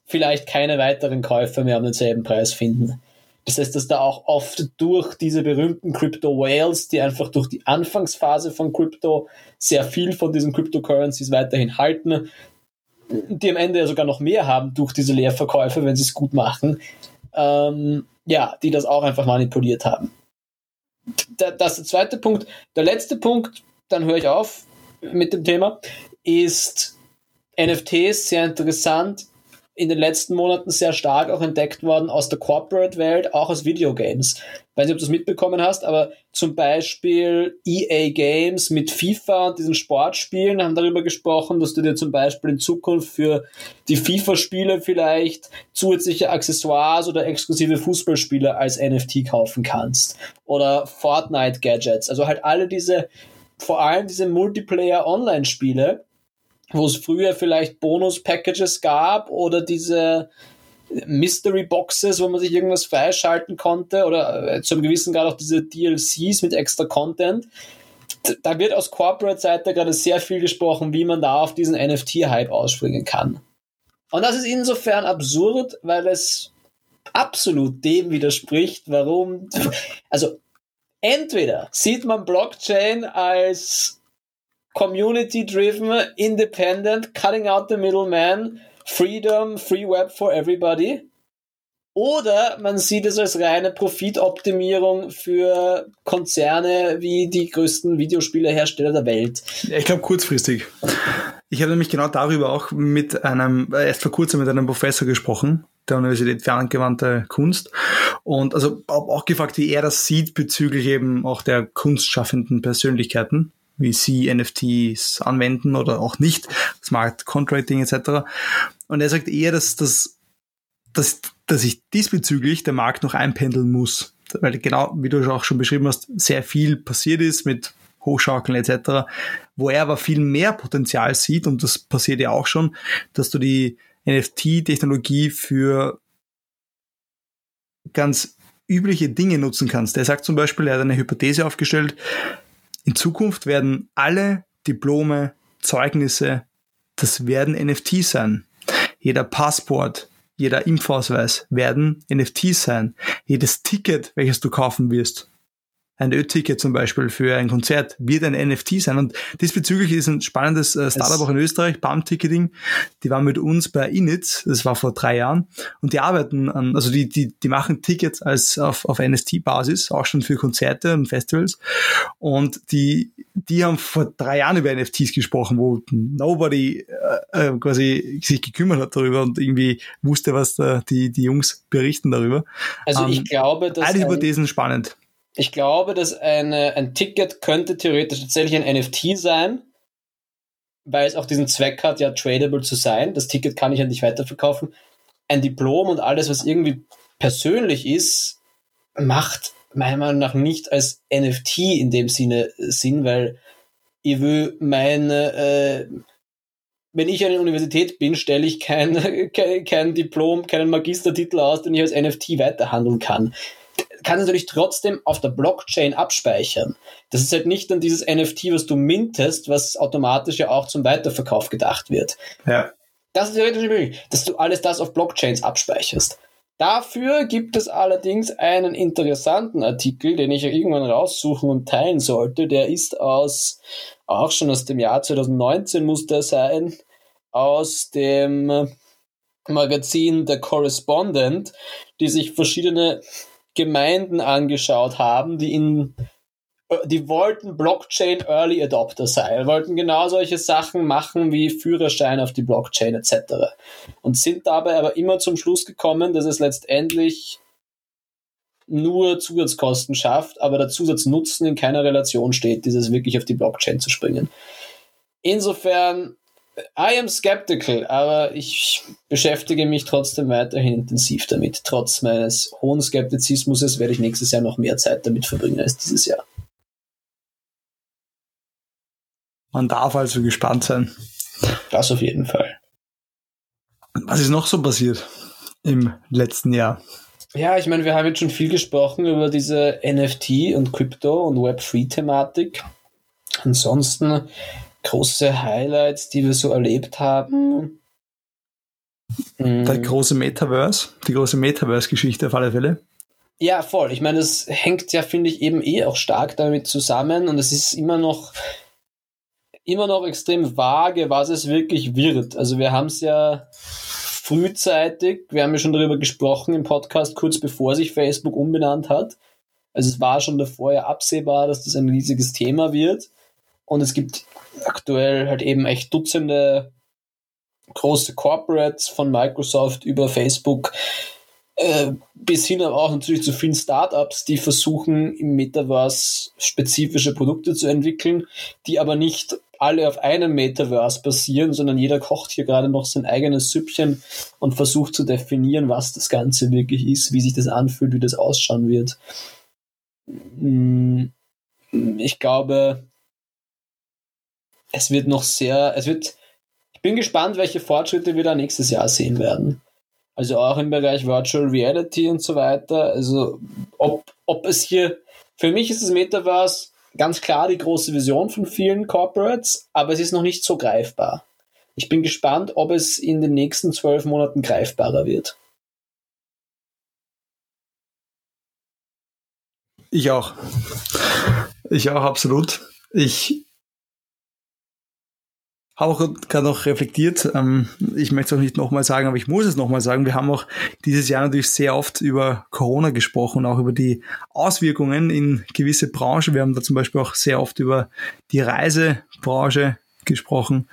vielleicht keine weiteren Käufer mehr um denselben Preis finden. Das heißt, dass da auch oft durch diese berühmten Crypto Whales, die einfach durch die Anfangsphase von Crypto sehr viel von diesen Cryptocurrencies weiterhin halten, die am Ende ja sogar noch mehr haben durch diese Leerverkäufe, wenn sie es gut machen, ähm, ja, die das auch einfach manipuliert haben. Das ist der zweite Punkt. Der letzte Punkt, dann höre ich auf mit dem Thema, ist NFTs sehr interessant in den letzten Monaten sehr stark auch entdeckt worden aus der Corporate-Welt, auch aus Videogames. Weiß nicht, ob du das mitbekommen hast, aber zum Beispiel EA Games mit FIFA und diesen Sportspielen haben darüber gesprochen, dass du dir zum Beispiel in Zukunft für die FIFA-Spiele vielleicht zusätzliche Accessoires oder exklusive Fußballspiele als NFT kaufen kannst. Oder Fortnite-Gadgets. Also halt alle diese, vor allem diese Multiplayer-Online-Spiele, wo es früher vielleicht Bonus-Packages gab oder diese Mystery Boxes, wo man sich irgendwas freischalten konnte oder äh, zum gewissen Grad auch diese DLCs mit extra Content. Da wird aus Corporate-Seite gerade sehr viel gesprochen, wie man da auf diesen NFT-Hype ausspringen kann. Und das ist insofern absurd, weil es absolut dem widerspricht, warum, also entweder sieht man Blockchain als community-driven, independent, cutting out the middleman, freedom, free web for everybody. Oder man sieht es als reine Profitoptimierung für Konzerne wie die größten Videospielehersteller der Welt. Ich glaube kurzfristig. Ich habe nämlich genau darüber auch mit einem, äh, erst vor kurzem mit einem Professor gesprochen, der Universität für angewandte Kunst. Und also auch gefragt, wie er das sieht bezüglich eben auch der kunstschaffenden Persönlichkeiten wie sie NFTs anwenden oder auch nicht, Smart Contracting etc. Und er sagt eher, dass, dass, dass, dass sich diesbezüglich der Markt noch einpendeln muss. Weil genau, wie du auch schon beschrieben hast, sehr viel passiert ist mit Hochschaukeln etc., wo er aber viel mehr Potenzial sieht, und das passiert ja auch schon, dass du die NFT-Technologie für ganz übliche Dinge nutzen kannst. Er sagt zum Beispiel, er hat eine Hypothese aufgestellt, in Zukunft werden alle Diplome, Zeugnisse, das werden NFTs sein. Jeder Passport, jeder Impfausweis werden NFTs sein. Jedes Ticket, welches du kaufen wirst, ein Ö-Ticket zum Beispiel für ein Konzert wird ein NFT sein. Und diesbezüglich ist ein spannendes äh, Startup auch in Österreich, Palm Ticketing. Die waren mit uns bei Init, das war vor drei Jahren. Und die arbeiten an, also die, die, die machen Tickets als auf, auf NFT-Basis, auch schon für Konzerte und Festivals. Und die, die haben vor drei Jahren über NFTs gesprochen, wo nobody äh, äh, quasi sich gekümmert hat darüber und irgendwie wusste, was da die, die Jungs berichten darüber. Also ich ähm, glaube, dass. Alle Hypothesen spannend. Ich glaube, dass eine, ein Ticket könnte theoretisch tatsächlich ein NFT sein, weil es auch diesen Zweck hat, ja tradable zu sein. Das Ticket kann ich ja nicht weiterverkaufen. Ein Diplom und alles, was irgendwie persönlich ist, macht meiner Meinung nach nicht als NFT in dem Sinne Sinn, weil ich will meine, äh, wenn ich an der Universität bin, stelle ich kein, kein, kein Diplom, keinen Magistertitel aus, den ich als NFT weiterhandeln kann kann natürlich trotzdem auf der Blockchain abspeichern. Das ist halt nicht dann dieses NFT, was du mintest, was automatisch ja auch zum Weiterverkauf gedacht wird. Ja. Das ist theoretisch möglich, dass du alles das auf Blockchains abspeicherst. Dafür gibt es allerdings einen interessanten Artikel, den ich irgendwann raussuchen und teilen sollte. Der ist aus, auch schon aus dem Jahr 2019 muss der sein, aus dem Magazin The Correspondent, die sich verschiedene Gemeinden angeschaut haben, die in die wollten Blockchain Early Adopter sein, wollten genau solche Sachen machen wie Führerschein auf die Blockchain etc. Und sind dabei aber immer zum Schluss gekommen, dass es letztendlich nur Zusatzkosten schafft, aber der Zusatznutzen in keiner Relation steht, dieses wirklich auf die Blockchain zu springen. Insofern I am skeptical, aber ich beschäftige mich trotzdem weiterhin intensiv damit. Trotz meines hohen Skeptizismus werde ich nächstes Jahr noch mehr Zeit damit verbringen als dieses Jahr. Man darf also gespannt sein. Das auf jeden Fall. Was ist noch so passiert im letzten Jahr? Ja, ich meine, wir haben jetzt schon viel gesprochen über diese NFT und Krypto und Web3-Thematik. Ansonsten große Highlights, die wir so erlebt haben. Der mm. große Metaverse, die große Metaverse-Geschichte auf alle Fälle. Ja, voll. Ich meine, das hängt ja, finde ich, eben eh auch stark damit zusammen und es ist immer noch, immer noch extrem vage, was es wirklich wird. Also wir haben es ja frühzeitig, wir haben ja schon darüber gesprochen im Podcast, kurz bevor sich Facebook umbenannt hat. Also es war schon davor ja absehbar, dass das ein riesiges Thema wird. Und es gibt aktuell halt eben echt Dutzende große Corporates von Microsoft über Facebook äh, bis hin aber auch natürlich zu vielen Startups, die versuchen im Metaverse spezifische Produkte zu entwickeln, die aber nicht alle auf einem Metaverse basieren, sondern jeder kocht hier gerade noch sein eigenes Süppchen und versucht zu definieren, was das Ganze wirklich ist, wie sich das anfühlt, wie das ausschauen wird. Hm, ich glaube, es wird noch sehr, es wird, ich bin gespannt, welche Fortschritte wir da nächstes Jahr sehen werden. Also auch im Bereich Virtual Reality und so weiter. Also ob, ob es hier, für mich ist das Metaverse ganz klar die große Vision von vielen Corporates, aber es ist noch nicht so greifbar. Ich bin gespannt, ob es in den nächsten zwölf Monaten greifbarer wird. Ich auch. Ich auch, absolut. Ich habe auch gerade noch reflektiert, ähm, ich möchte es auch nicht nochmal sagen, aber ich muss es nochmal sagen, wir haben auch dieses Jahr natürlich sehr oft über Corona gesprochen auch über die Auswirkungen in gewisse Branchen. Wir haben da zum Beispiel auch sehr oft über die Reisebranche gesprochen.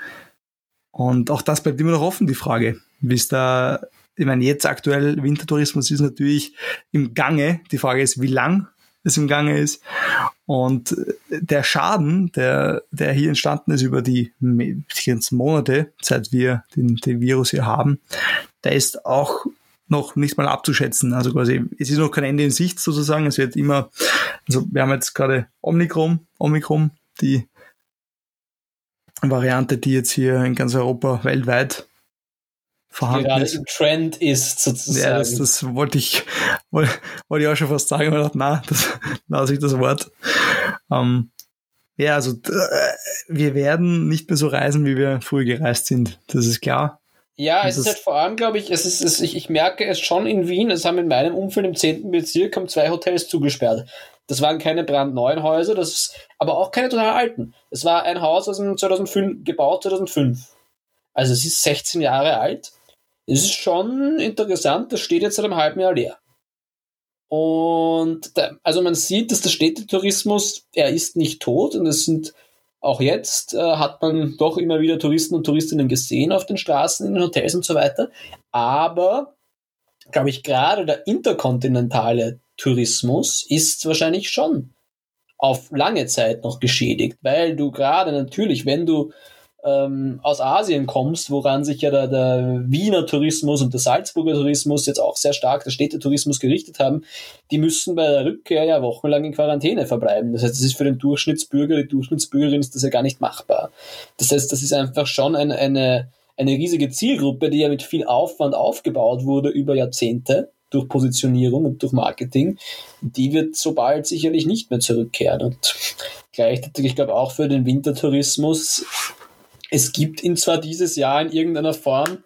Und auch das bleibt immer noch offen, die Frage, wie es da, ich meine, jetzt aktuell Wintertourismus ist natürlich im Gange. Die Frage ist, wie lang es im Gange ist. Und der Schaden, der, der hier entstanden ist über die, die ganzen Monate, seit wir den, den Virus hier haben, der ist auch noch nicht mal abzuschätzen. Also quasi, es ist noch kein Ende in Sicht sozusagen. Es wird immer, also wir haben jetzt gerade Omikron, Omikron, die Variante, die jetzt hier in ganz Europa weltweit vorhanden gerade ist. im Trend ist, sozusagen. Ja, das, das wollte ich, wollte, wollte ich auch schon fast sagen, aber ich dachte, na, das lasse ich das Wort. Ähm, ja, also wir werden nicht mehr so reisen, wie wir früher gereist sind. Das ist klar. Ja, es ist halt vor allem, glaube ich, es ist, es, ich, ich merke es schon in Wien, es haben in meinem Umfeld im 10. Bezirk haben zwei Hotels zugesperrt. Das waren keine brandneuen Häuser, das, aber auch keine total alten. Es war ein Haus aus dem 2005, gebaut 2005. Also es ist 16 Jahre alt. Es ist schon interessant, das steht jetzt seit einem halben Jahr leer. Und da, also man sieht, dass der Städtetourismus, er ist nicht tot und es sind auch jetzt äh, hat man doch immer wieder Touristen und Touristinnen gesehen auf den Straßen, in den Hotels und so weiter. Aber, glaube ich, gerade der interkontinentale Tourismus ist wahrscheinlich schon auf lange Zeit noch geschädigt, weil du gerade natürlich, wenn du ähm, aus Asien kommst, woran sich ja der, der Wiener Tourismus und der Salzburger Tourismus jetzt auch sehr stark, der Städtetourismus gerichtet haben, die müssen bei der Rückkehr ja wochenlang in Quarantäne verbleiben. Das heißt, das ist für den Durchschnittsbürger, die Durchschnittsbürgerin ist das ja gar nicht machbar. Das heißt, das ist einfach schon ein, eine, eine riesige Zielgruppe, die ja mit viel Aufwand aufgebaut wurde über Jahrzehnte durch Positionierung und durch Marketing, die wird sobald sicherlich nicht mehr zurückkehren. Und gleichzeitig, ich glaube auch für den Wintertourismus es gibt ihn zwar dieses Jahr in irgendeiner Form,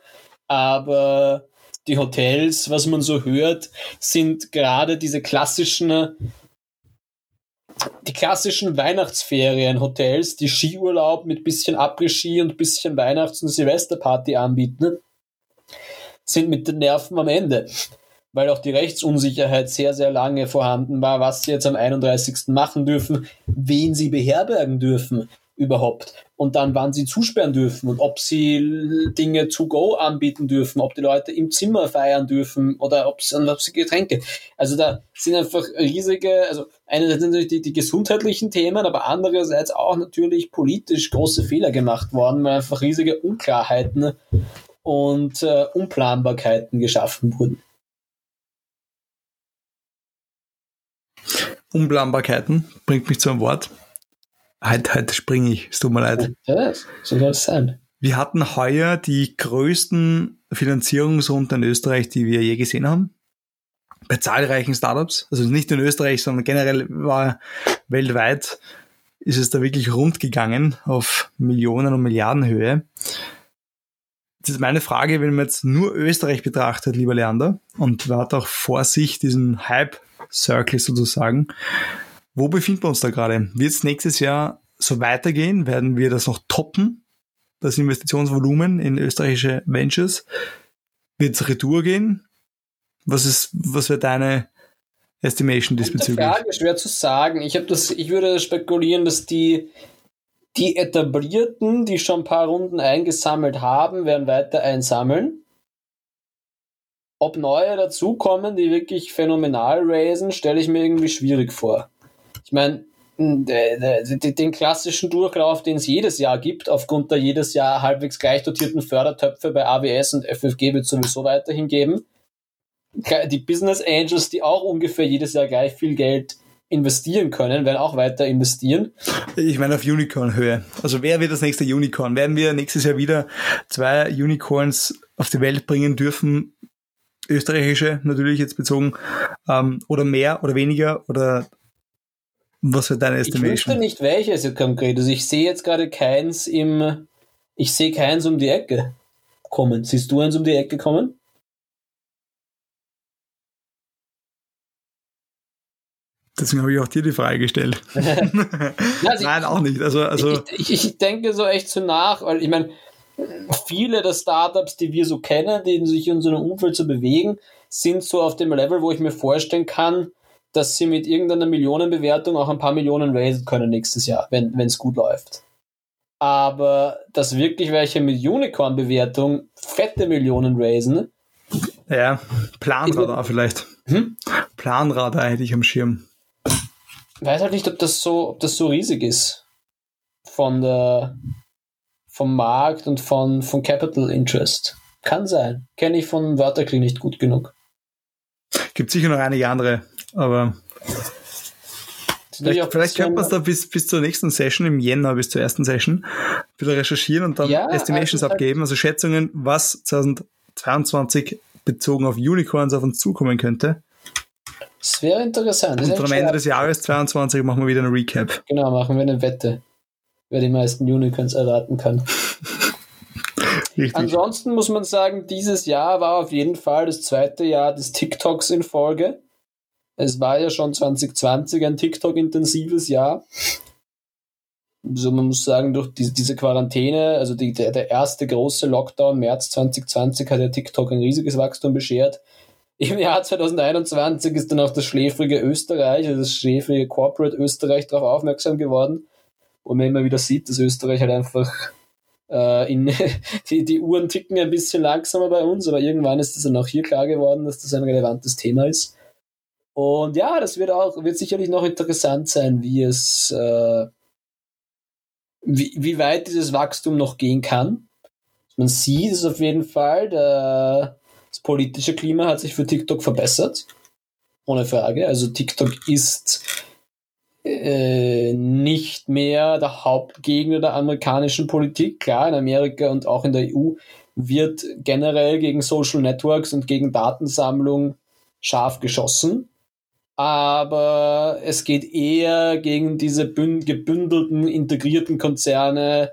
aber die Hotels, was man so hört, sind gerade diese klassischen, die klassischen Weihnachtsferien-Hotels, die Skiurlaub mit bisschen Après-Ski und bisschen Weihnachts- und Silvesterparty anbieten, sind mit den Nerven am Ende. Weil auch die Rechtsunsicherheit sehr, sehr lange vorhanden war, was sie jetzt am 31. machen dürfen, wen sie beherbergen dürfen überhaupt und dann wann sie zusperren dürfen und ob sie Dinge to go anbieten dürfen, ob die Leute im Zimmer feiern dürfen oder ob sie, Getränke. Also da sind einfach riesige, also einerseits natürlich die, die gesundheitlichen Themen, aber andererseits auch natürlich politisch große Fehler gemacht worden, weil einfach riesige Unklarheiten und äh, Unplanbarkeiten geschaffen wurden. Unplanbarkeiten bringt mich zu einem Wort. Heute, heute springe ich, es tut mir leid. Ja, so soll es sein. Wir hatten heuer die größten Finanzierungsrunden in Österreich, die wir je gesehen haben. Bei zahlreichen Startups. Also nicht in Österreich, sondern generell war weltweit ist es da wirklich rund gegangen auf Millionen und Milliardenhöhe. Das ist meine Frage, wenn man jetzt nur Österreich betrachtet, lieber Leander, und hat auch vor sich diesen Hype-Circle sozusagen. Wo befinden wir uns da gerade? Wird es nächstes Jahr so weitergehen? Werden wir das noch toppen? Das Investitionsvolumen in österreichische Ventures? Wird es Retour gehen? Was ist, was wäre deine Estimation diesbezüglich? Frage, schwer zu sagen. Ich habe das, ich würde spekulieren, dass die, die etablierten, die schon ein paar Runden eingesammelt haben, werden weiter einsammeln. Ob neue dazukommen, die wirklich phänomenal raisen, stelle ich mir irgendwie schwierig vor. Ich meine, den klassischen Durchlauf, den es jedes Jahr gibt, aufgrund der jedes Jahr halbwegs gleich dotierten Fördertöpfe bei AWS und FFG wird sowieso weiterhin geben. Die Business Angels, die auch ungefähr jedes Jahr gleich viel Geld investieren können, werden auch weiter investieren. Ich meine auf Unicorn-Höhe. Also wer wird das nächste Unicorn? Werden wir nächstes Jahr wieder zwei Unicorns auf die Welt bringen dürfen? Österreichische natürlich jetzt bezogen. Ähm, oder mehr oder weniger oder was für deine Estimation? Ich wüsste nicht welches konkret. Also ich sehe jetzt gerade keins im, ich sehe keins um die Ecke kommen. Siehst du eins um die Ecke kommen? Deswegen habe ich auch dir die Frage gestellt. also Nein, ich, auch nicht. Also, also ich, ich, ich, denke so echt so nach, weil ich meine, viele der Startups, die wir so kennen, die sich in so einem Umfeld so bewegen, sind so auf dem Level, wo ich mir vorstellen kann, dass sie mit irgendeiner Millionenbewertung auch ein paar Millionen raisen können nächstes Jahr, wenn es gut läuft. Aber dass wirklich welche mit Unicorn-Bewertung fette Millionen raisen. Ja, Planradar vielleicht. Hm? Planradar hätte ich am Schirm. Weiß halt nicht, ob das so, ob das so riesig ist. Von der, vom Markt und von, von Capital Interest. Kann sein. Kenne ich von Wörterkling nicht gut genug. Gibt sicher noch einige andere aber vielleicht, vielleicht könnte man es da bis, bis zur nächsten Session im Jänner, bis zur ersten Session, wieder recherchieren und dann ja, Estimations also abgeben, also Schätzungen, was 2022 bezogen auf Unicorns auf uns zukommen könnte. Das wäre interessant. Das und am Ende des Jahres 2022 machen wir wieder eine Recap. Genau, machen wir eine Wette, wer die meisten Unicorns erraten kann. Richtig. Ansonsten muss man sagen, dieses Jahr war auf jeden Fall das zweite Jahr des TikToks in Folge Es war ja schon 2020 ein TikTok-intensives Jahr. So, man muss sagen, durch die, diese Quarantäne, also die, der, der erste große Lockdown März 2020 hat ja TikTok ein riesiges Wachstum beschert. Im Jahr 2021 ist dann auch das schläfrige Österreich, also das schläfrige Corporate Österreich darauf aufmerksam geworden. Und man immer wieder sieht, dass Österreich halt einfach äh, in, die, die Uhren ticken ein bisschen langsamer bei uns, aber irgendwann ist es dann auch hier klar geworden, dass das ein relevantes Thema ist. Und ja, das wird auch, wird sicherlich noch interessant sein, wie es, äh, wie, wie weit dieses Wachstum noch gehen kann. Man sieht es auf jeden Fall, der, das politische Klima hat sich für TikTok verbessert. Ohne Frage. Also TikTok ist äh, nicht mehr der Hauptgegner der amerikanischen Politik. Klar, in Amerika und auch in der EU wird generell gegen Social Networks und gegen Datensammlung scharf geschossen aber es geht eher gegen diese gebündelten, integrierten Konzerne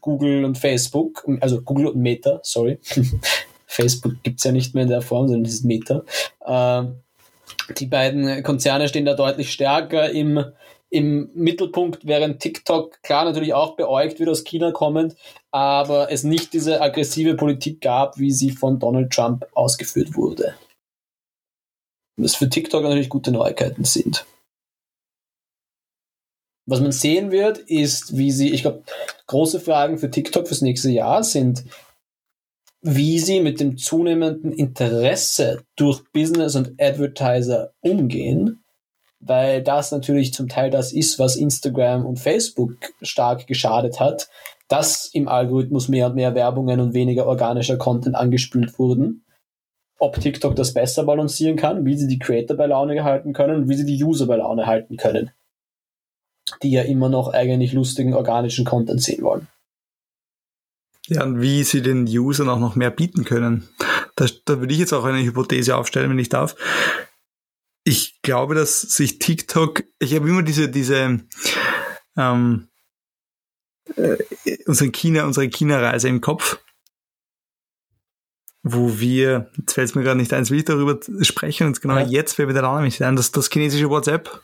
Google und Facebook, also Google und Meta, sorry. Facebook gibt es ja nicht mehr in der Form, sondern es ist Meta. Äh, die beiden Konzerne stehen da deutlich stärker im, im Mittelpunkt, während TikTok klar natürlich auch beäugt wird aus China kommend, aber es nicht diese aggressive Politik gab, wie sie von Donald Trump ausgeführt wurde was für TikTok natürlich gute Neuigkeiten sind. Was man sehen wird, ist, wie sie, ich glaube, große Fragen für TikTok fürs nächste Jahr sind, wie sie mit dem zunehmenden Interesse durch Business und Advertiser umgehen, weil das natürlich zum Teil das ist, was Instagram und Facebook stark geschadet hat, dass im Algorithmus mehr und mehr Werbungen und weniger organischer Content angespült wurden ob TikTok das besser balancieren kann, wie sie die Creator bei Laune halten können wie sie die User bei Laune halten können, die ja immer noch eigentlich lustigen organischen Content sehen wollen. Ja, und wie sie den Usern auch noch mehr bieten können. Da, da würde ich jetzt auch eine Hypothese aufstellen, wenn ich darf. Ich glaube, dass sich TikTok, ich habe immer diese, diese ähm, äh, unsere China, unsere China-Reise im Kopf wo wir, jetzt fällt es mir gerade nicht ein, will ich darüber sprechen, und genau ja. jetzt fällt mir der Name nicht ein, das, das chinesische WhatsApp.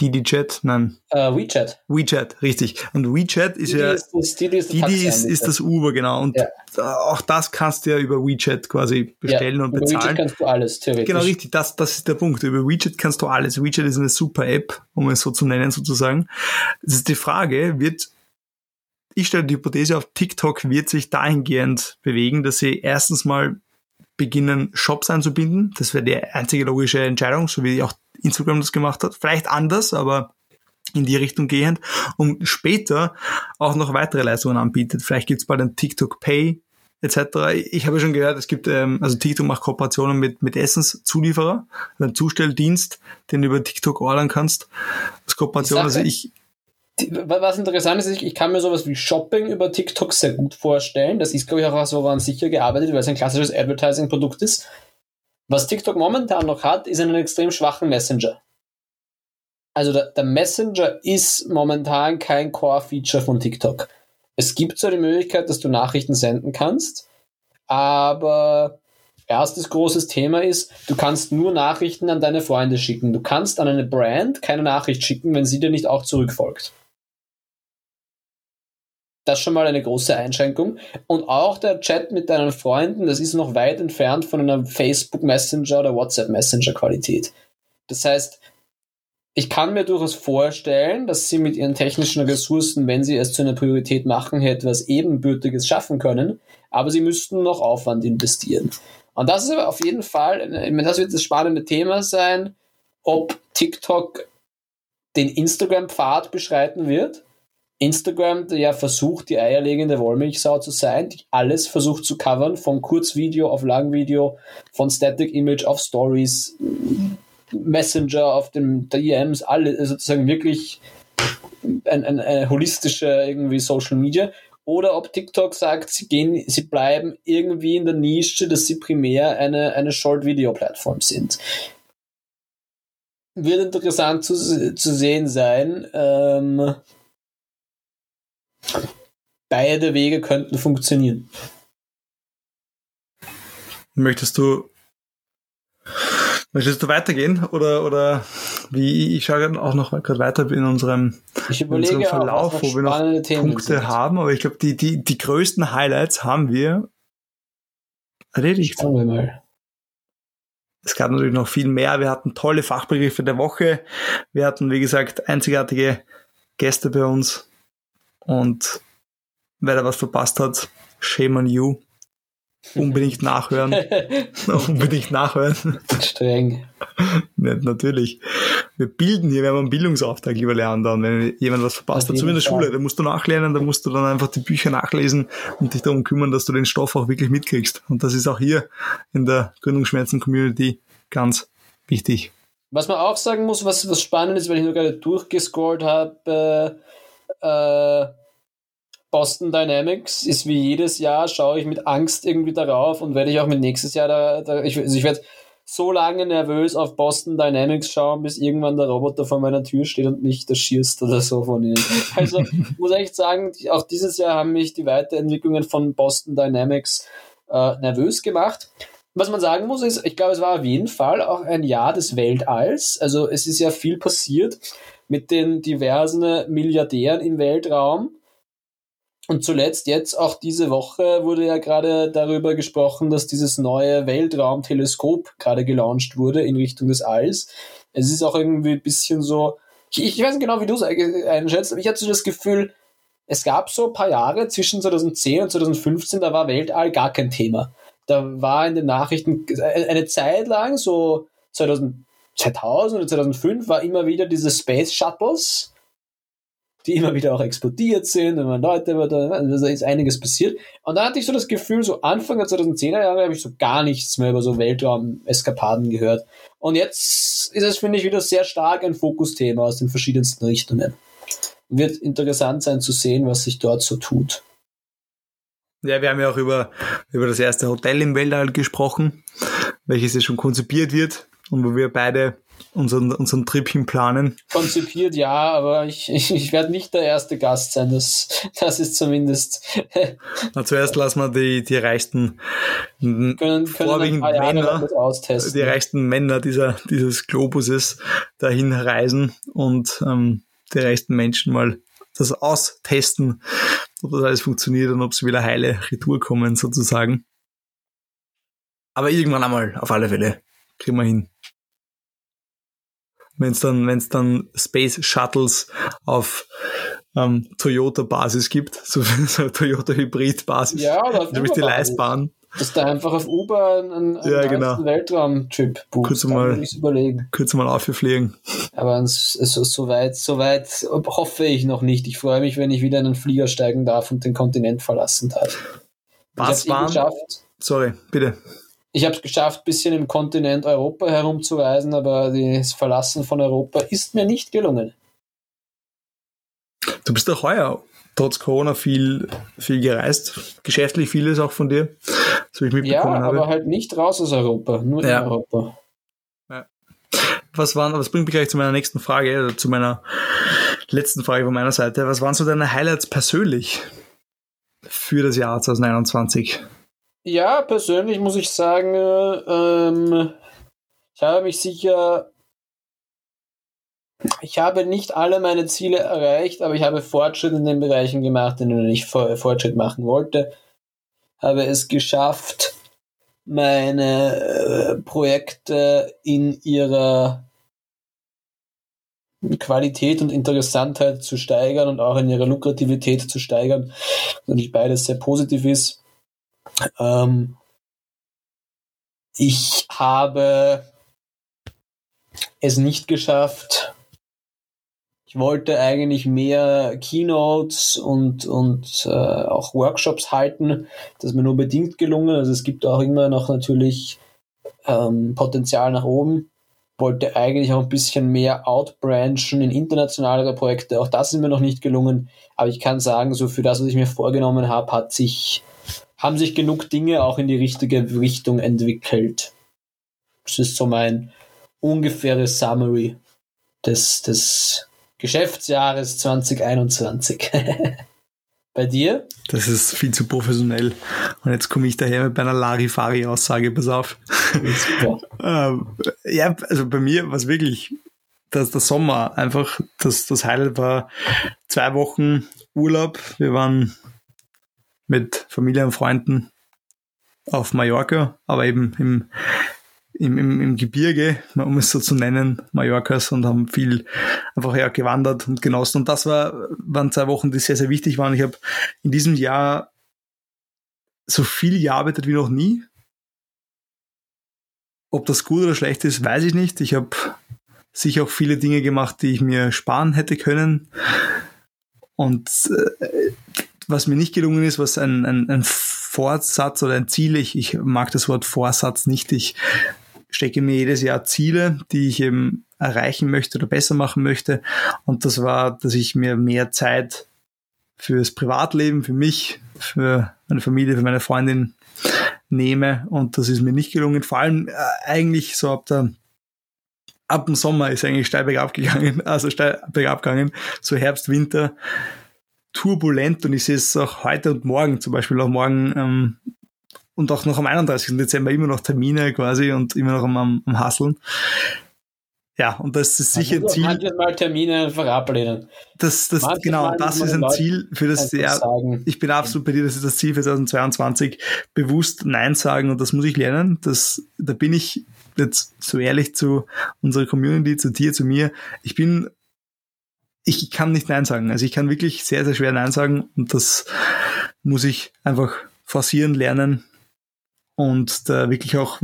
Didi Chat, nein. Uh, WeChat. WeChat, richtig. Und WeChat ist Didi ja. Ist das, Didi ist, Didi ist, ist das Uber, genau. Und ja. auch das kannst du ja über WeChat quasi bestellen ja, und bezahlen. Über WeChat kannst du alles, theoretisch. Genau, richtig. Das, das ist der Punkt. Über WeChat kannst du alles. WeChat ist eine super App, um es so zu nennen, sozusagen. Das ist die Frage, wird ich stelle die Hypothese auf, TikTok wird sich dahingehend bewegen, dass sie erstens mal beginnen, Shops einzubinden. Das wäre die einzige logische Entscheidung, so wie auch Instagram das gemacht hat. Vielleicht anders, aber in die Richtung gehend. Und später auch noch weitere Leistungen anbietet. Vielleicht gibt es bald ein TikTok Pay etc. Ich habe schon gehört, es gibt, ähm, also TikTok macht Kooperationen mit, mit Essenszulieferer, einen Zustelldienst, den du über TikTok ordern kannst. Das Kooperation, also ich, was interessant ist, ich, kann mir sowas wie Shopping über TikTok sehr gut vorstellen. Das ist, glaube ich, auch so woran sicher gearbeitet, weil es ein klassisches Advertising-Produkt ist. Was TikTok momentan noch hat, ist einen extrem schwachen Messenger. Also der, der Messenger ist momentan kein Core-Feature von TikTok. Es gibt so die Möglichkeit, dass du Nachrichten senden kannst, aber erstes großes Thema ist, du kannst nur Nachrichten an deine Freunde schicken. Du kannst an eine Brand keine Nachricht schicken, wenn sie dir nicht auch zurückfolgt. Das ist schon mal eine große Einschränkung. Und auch der Chat mit deinen Freunden, das ist noch weit entfernt von einer Facebook Messenger oder WhatsApp Messenger Qualität. Das heißt, ich kann mir durchaus vorstellen, dass sie mit ihren technischen Ressourcen, wenn sie es zu einer Priorität machen, etwas Ebenbürtiges schaffen können, aber sie müssten noch Aufwand investieren. Und das ist aber auf jeden Fall, meine, das wird das spannende Thema sein, ob TikTok den Instagram-Pfad beschreiten wird Instagram, der ja versucht, die eierlegende Wollmilchsau zu sein, die alles versucht zu covern, vom Kurzvideo auf Langvideo, von Static Image auf Stories, Messenger auf den DMs, alle sozusagen wirklich ein, ein, eine holistische irgendwie Social Media. Oder ob TikTok sagt, sie gehen, sie bleiben irgendwie in der Nische, dass sie primär eine, eine Short-Video-Plattform sind. Wird interessant zu, zu sehen sein. Ähm, Beide Wege könnten funktionieren. Möchtest du Möchtest du weitergehen oder, oder wie? Ich schaue auch noch gerade weiter in unserem, in unserem Verlauf, auch, wo wir noch Themen Punkte sind. haben, aber ich glaube, die, die, die größten Highlights haben wir erledigt. Schauen wir mal. Es gab natürlich noch viel mehr. Wir hatten tolle Fachbegriffe der Woche. Wir hatten, wie gesagt, einzigartige Gäste bei uns. Und wer da was verpasst hat, shame on you. Unbedingt nachhören. Unbedingt nachhören. Streng. Nicht, natürlich. Wir bilden hier, wir haben einen Bildungsauftrag, lieber Leander. Und wenn jemand was verpasst hat, so wie in der Schule, da musst du nachlernen, da musst du dann einfach die Bücher nachlesen und dich darum kümmern, dass du den Stoff auch wirklich mitkriegst. Und das ist auch hier in der Gründungsschmerzen-Community ganz wichtig. Was man auch sagen muss, was, was spannend ist, weil ich nur gerade durchgescrollt habe, äh, Boston Dynamics ist wie jedes Jahr, schaue ich mit Angst irgendwie darauf und werde ich auch mit nächstes Jahr da, da ich, also ich werde so lange nervös auf Boston Dynamics schauen, bis irgendwann der Roboter vor meiner Tür steht und mich da schießt oder so von ihnen. Also muss echt sagen, auch dieses Jahr haben mich die Weiterentwicklungen von Boston Dynamics äh, nervös gemacht. Was man sagen muss, ist, ich glaube, es war auf jeden Fall auch ein Jahr des Weltalls. Also es ist ja viel passiert mit den diversen Milliardären im Weltraum. Und zuletzt jetzt auch diese Woche wurde ja gerade darüber gesprochen, dass dieses neue Weltraumteleskop gerade gelauncht wurde in Richtung des Alls. Es ist auch irgendwie ein bisschen so, ich, ich weiß nicht genau, wie du es einschätzt, aber ich hatte so das Gefühl, es gab so ein paar Jahre zwischen 2010 und 2015, da war Weltall gar kein Thema. Da war in den Nachrichten eine Zeit lang, so 2000, 2000 oder 2005, war immer wieder diese Space Shuttles, die immer wieder auch explodiert sind und man Leute, also ist einiges passiert. Und dann hatte ich so das Gefühl, so Anfang der 2010er Jahre habe ich so gar nichts mehr über so Weltraum-Eskapaden gehört. Und jetzt ist es, finde ich, wieder sehr stark ein Fokusthema aus den verschiedensten Richtungen. Wird interessant sein zu sehen, was sich dort so tut. Ja, wir haben ja auch über, über das erste Hotel im Weltall gesprochen, welches ja schon konzipiert wird und wo wir beide unseren, unseren Trip hin planen. Konzipiert ja, aber ich, ich, ich werde nicht der erste Gast sein. Das, das ist zumindest. Na, zuerst lassen wir die, die reichsten können, können vorwiegend Männer, die reichsten Männer dieser, dieses Globuses dahin reisen und ähm, die reichsten Menschen mal das austesten, ob das alles funktioniert und ob sie wieder heile Retour kommen sozusagen. Aber irgendwann einmal, auf alle Fälle, kriegen wir hin wenn es dann, wenn es dann Space Shuttles auf ähm, Toyota-Basis gibt, so, so Toyota-Hybrid-Basis. Ja, Nämlich die Leistbahn. Dass da einfach auf Uber einen, einen ja, genau. Weltraum-Trip buchst. Kurz mal, überlegen. Kurz mal aufgefliegen. Aber so, so, weit, so weit hoffe ich noch nicht. Ich freue mich, wenn ich wieder in einen Flieger steigen darf und den Kontinent verlassen darf. Was waren? Sorry, bitte ich habe es geschafft, ein bisschen im Kontinent Europa herumzureisen, aber das Verlassen von Europa ist mir nicht gelungen. Du bist doch heuer trotz Corona viel, viel gereist. Geschäftlich vieles auch von dir, so ich mitbekommen ja, habe. aber halt nicht raus aus Europa, nur ja. in Europa. Ja. Was waren, das bringt mich gleich zu meiner nächsten Frage, oder zu meiner letzten Frage von meiner Seite. Was waren so deine Highlights persönlich für das Jahr 2021? Ja, persönlich muss ich sagen, ähm, ich habe mich sicher, ich habe nicht alle meine Ziele erreicht, aber ich habe Fortschritt in den Bereichen gemacht, in denen ich Fortschritt machen wollte. Habe es geschafft, meine äh, Projekte in ihrer Qualität und Interessantheit zu steigern und auch in ihrer Lukrativität zu steigern, und ich beides sehr positiv ist. Ähm, ich habe es nicht geschafft. Ich wollte eigentlich mehr Keynotes und, und äh, auch Workshops halten. Das ist mir nur bedingt gelungen. Also es gibt auch immer noch natürlich ähm, Potenzial nach oben. Wollte eigentlich auch ein bisschen mehr outbranchen in internationalere Projekte. Auch das ist mir noch nicht gelungen. Aber ich kann sagen, so für das, was ich mir vorgenommen habe, hat sich haben sich genug Dinge auch in die richtige Richtung entwickelt. Das ist so mein ungefähres Summary des, des Geschäftsjahres 2021. Bei dir? Das ist viel zu professionell. Und jetzt komme ich daher mit meiner Larifari-Aussage, pass auf. ähm, ja, also bei mir war es wirklich dass der Sommer einfach, das, das Highlight war zwei Wochen Urlaub. Wir waren mit Familie und Freunden auf Mallorca, aber eben im, im, im, im Gebirge, um es so zu nennen, Mallorcas und haben viel einfach ja, gewandert und genossen. Und das war, waren zwei Wochen, die sehr, sehr wichtig waren. Ich habe in diesem Jahr so viel gearbeitet wie noch nie. Ob das gut oder schlecht ist, weiß ich nicht. Ich habe sicher auch viele Dinge gemacht, die ich mir sparen hätte können. Und äh, was mir nicht gelungen ist, was ein, ein, ein Vorsatz oder ein Ziel, ich, ich mag das Wort Vorsatz nicht, ich stecke mir jedes Jahr Ziele, die ich eben erreichen möchte oder besser machen möchte. Und das war, dass ich mir mehr Zeit fürs Privatleben, für mich, für meine Familie, für meine Freundin nehme. Und das ist mir nicht gelungen. Vor allem äh, eigentlich so ab der ab dem Sommer ist eigentlich steil bergab gegangen, also steil bergab gegangen, so Herbst, Winter, turbulent und ich sehe es auch heute und morgen, zum Beispiel auch morgen ähm, und auch noch am 31. Dezember immer noch Termine quasi und immer noch am, am, am Hasseln. Ja, und das ist sicher ein Ziel. Manches Mal Termine einfach ablehnen. Das, das, genau, Mal das ist ein Leute Ziel für das Jahr. Ich bin absolut bei dir, das ist das Ziel für 2022. Bewusst Nein sagen und das muss ich lernen. Das, da bin ich jetzt so ehrlich zu unserer Community, zu dir, zu mir. Ich bin, ich kann nicht Nein sagen. Also ich kann wirklich sehr, sehr schwer Nein sagen und das muss ich einfach forcieren, lernen und da wirklich auch,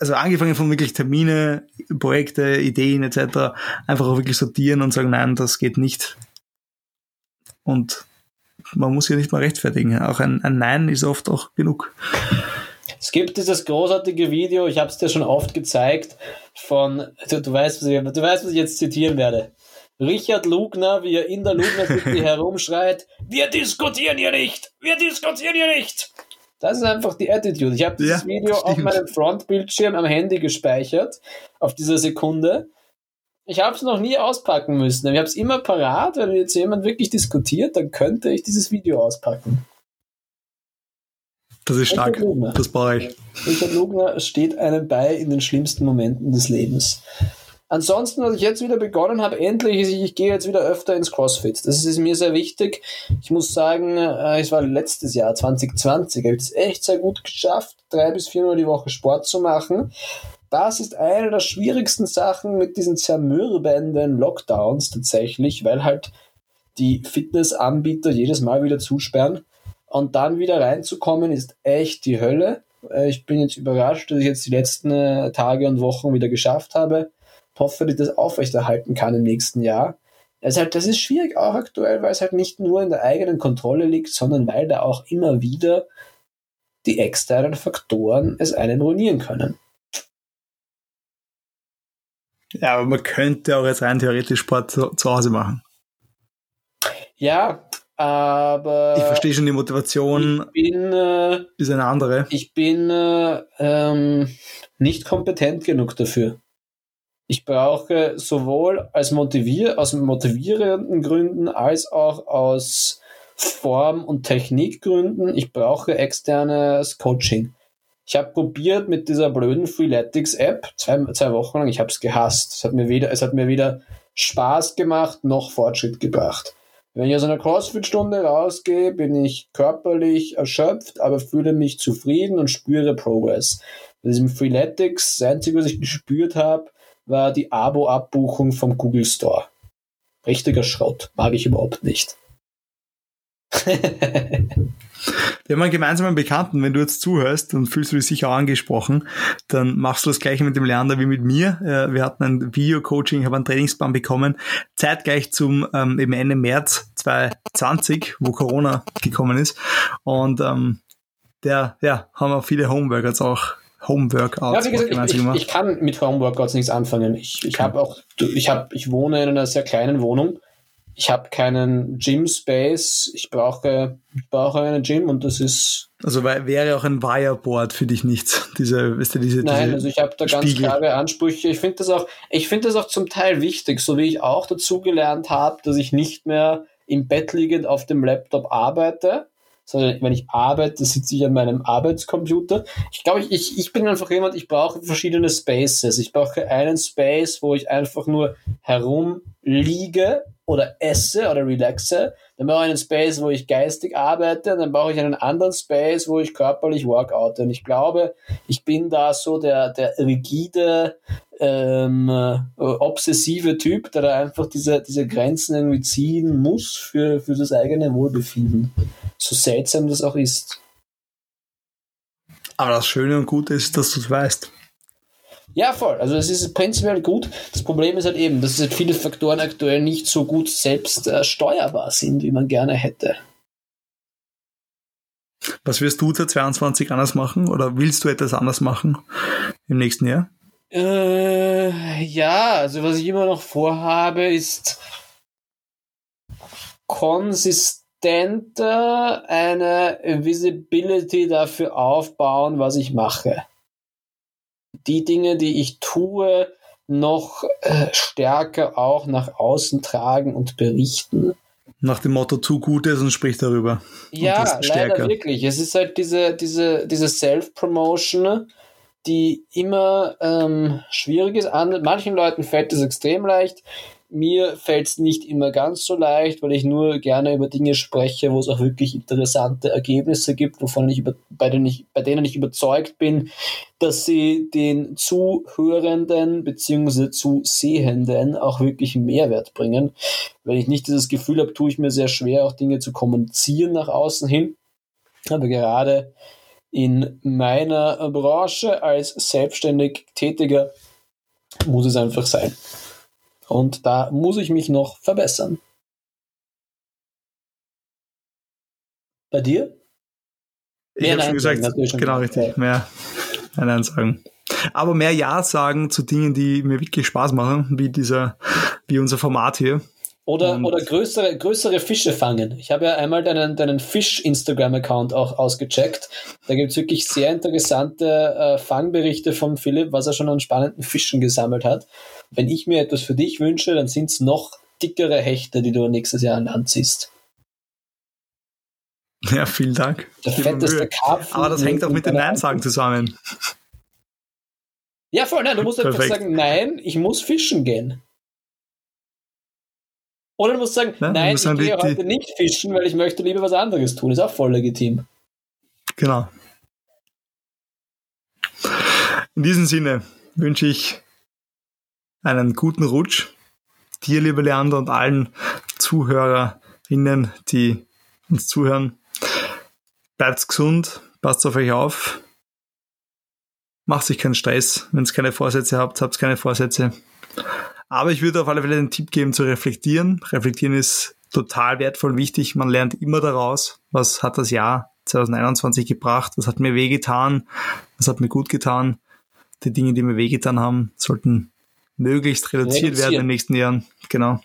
also angefangen von wirklich Termine, Projekte, Ideen etc. einfach auch wirklich sortieren und sagen, nein, das geht nicht. Und man muss ja nicht mal rechtfertigen. Auch ein, ein Nein ist oft auch genug. Es gibt dieses großartige Video, ich habe es dir schon oft gezeigt, von, du, du, weißt, was ich, du weißt, was ich jetzt zitieren werde. Richard Lugner, wie er in der Lugner City herumschreit, wir diskutieren hier nicht, wir diskutieren hier nicht. Das ist einfach die Attitude. Ich habe dieses ja, Video stimmt. auf meinem Frontbildschirm am Handy gespeichert, auf dieser Sekunde. Ich habe es noch nie auspacken müssen. Ich habe es immer parat, wenn jetzt jemand wirklich diskutiert, dann könnte ich dieses Video auspacken. Das ist stark. Das brauche ich. Richard Lugner steht einem bei in den schlimmsten Momenten des Lebens. Ansonsten, was ich jetzt wieder begonnen habe, endlich ist, ich, gehe jetzt wieder öfter ins CrossFit. Das ist mir sehr wichtig. Ich muss sagen, äh, es war letztes Jahr, 2020, habe ich es echt sehr gut geschafft, drei bis viermal die Woche Sport zu machen. Das ist eine der schwierigsten Sachen mit diesen zermürbenden Lockdowns tatsächlich, weil halt die Fitnessanbieter jedes Mal wieder zusperren. Und dann wieder reinzukommen, ist echt die Hölle. Äh, ich bin jetzt überrascht, dass ich jetzt die letzten äh, Tage und Wochen wieder geschafft habe. Hoffe, dass ich das aufrechterhalten kann im nächsten Jahr. Also halt, das ist schwierig auch aktuell, weil es halt nicht nur in der eigenen Kontrolle liegt, sondern weil da auch immer wieder die externen Faktoren es einen ruinieren können. Ja, aber man könnte auch jetzt rein theoretisch Sport zu, zu Hause machen. Ja, aber. Ich verstehe schon die Motivation. Ich bin, äh, ist eine andere. Ich bin äh, ähm, nicht kompetent genug dafür. Ich brauche sowohl als motivier aus motivierenden Gründen als auch aus Form- und Technikgründen. Ich brauche externes Coaching. Ich habe probiert mit dieser blöden Freeletics-App zwei, zwei Wochen lang. Ich habe es gehasst. Es hat mir weder, es hat mir weder Spaß gemacht noch Fortschritt gebracht. Wenn ich aus einer CrossFit-Stunde rausgehe, bin ich körperlich erschöpft, aber fühle mich zufrieden und spüre Progress. Bei diesem Freeletics, das Einzige, was ich gespürt habe, war die Abo-Abbuchung vom Google Store. Richtiger Schrott. Mag ich überhaupt nicht. Wir haben einen gemeinsamen Bekannten, wenn du jetzt zuhörst und fühlst du dich sicher angesprochen, dann machst du das gleiche mit dem Leander wie mit mir. Äh, wir hatten ein Video-Coaching, habe einen Trainingsplan bekommen, zeitgleich zum ähm, eben Ende März 2020, wo Corona gekommen ist. Und ähm, der, ja, haben wir viele Homeworkouts auch Homeworkouts. Ja, wie gesagt, ich, ich, ich, kann mit Homeworkouts nichts anfangen. Ich, ich habe auch, ich habe, ich wohne in einer sehr kleinen Wohnung ich habe keinen Gym-Space, ich brauche, ich brauche einen Gym und das ist. Also wäre auch ein Wireboard für dich nichts, diese, weißt du, diese, Nein, diese also ich habe da ganz Spiegel. klare Ansprüche. Ich finde das auch, ich finde das auch zum Teil wichtig, so wie ich auch dazugelernt habe, dass ich nicht mehr im Bett liegend auf dem Laptop arbeite, sondern wenn ich arbeite, sitze ich an meinem Arbeitscomputer. Ich glaube, ich, ich bin einfach jemand, ich brauche verschiedene Spaces. Ich brauche einen Space, wo ich einfach nur herumliege oder esse oder relaxe. Dann brauche ich einen Space, wo ich geistig arbeite. Dann brauche ich einen anderen Space, wo ich körperlich workoute. Und ich glaube, ich bin da so der, der rigide, ähm, äh, obsessive Typ, der da einfach diese, diese Grenzen irgendwie ziehen muss für, für das eigene Wohlbefinden. So seltsam das auch ist. Aber das Schöne und Gute ist, dass du es weißt. Ja, voll. Also es ist prinzipiell gut. Das Problem ist halt eben, dass halt viele Faktoren aktuell nicht so gut selbst äh, steuerbar sind, wie man gerne hätte. Was wirst du 2022 anders machen oder willst du etwas anders machen im nächsten Jahr? Äh, ja, also was ich immer noch vorhabe, ist konsistenter eine Visibility dafür aufbauen, was ich mache. Die Dinge, die ich tue, noch äh, stärker auch nach außen tragen und berichten. Nach dem Motto, tu Gutes und sprich darüber. Ja, leider wirklich. Es ist halt diese, diese, diese Self-Promotion, die immer ähm, schwierig ist. An manchen Leuten fällt es extrem leicht. Mir fällt es nicht immer ganz so leicht, weil ich nur gerne über Dinge spreche, wo es auch wirklich interessante Ergebnisse gibt, wovon ich über, bei, denen ich, bei denen ich überzeugt bin, dass sie den Zuhörenden bzw. Zusehenden auch wirklich Mehrwert bringen. Wenn ich nicht dieses Gefühl habe, tue ich mir sehr schwer, auch Dinge zu kommunizieren nach außen hin. Aber gerade in meiner Branche als selbstständig Tätiger muss es einfach sein. Und da muss ich mich noch verbessern. Bei dir? Ich habe schon gesagt, schon genau richtig, mehr Nein sagen. Aber mehr Ja sagen zu Dingen, die mir wirklich Spaß machen, wie dieser, wie unser Format hier. Oder, oder größere, größere Fische fangen. Ich habe ja einmal deinen, deinen Fisch-Instagram-Account auch ausgecheckt. Da gibt es wirklich sehr interessante äh, Fangberichte vom Philipp, was er schon an spannenden Fischen gesammelt hat. Wenn ich mir etwas für dich wünsche, dann sind es noch dickere Hechte, die du nächstes Jahr an Land ziehst. Ja, vielen Dank. Der fetteste Karpfen. Aber das hängt auch mit den Nein-Sagen zusammen. Ja, voll, nein, du musst Perfekt. einfach sagen, nein, ich muss fischen gehen. Oder du musst sagen, nein, nein ich gehe heute nicht fischen, weil ich möchte lieber was anderes tun. Ist auch voll legitim. Genau. In diesem Sinne wünsche ich einen guten Rutsch. Dir, lieber Leander, und allen ZuhörerInnen, die uns zuhören. Bleibt gesund, passt auf euch auf. Macht sich keinen Stress. Wenn ihr keine Vorsätze habt, habt keine Vorsätze. Aber ich würde auf alle Fälle den Tipp geben, zu reflektieren. Reflektieren ist total wertvoll und wichtig. Man lernt immer daraus, was hat das Jahr 2021 gebracht, was hat mir wehgetan, was hat mir gut getan. Die Dinge, die mir wehgetan haben, sollten möglichst reduziert werden in den nächsten Jahren. Genau.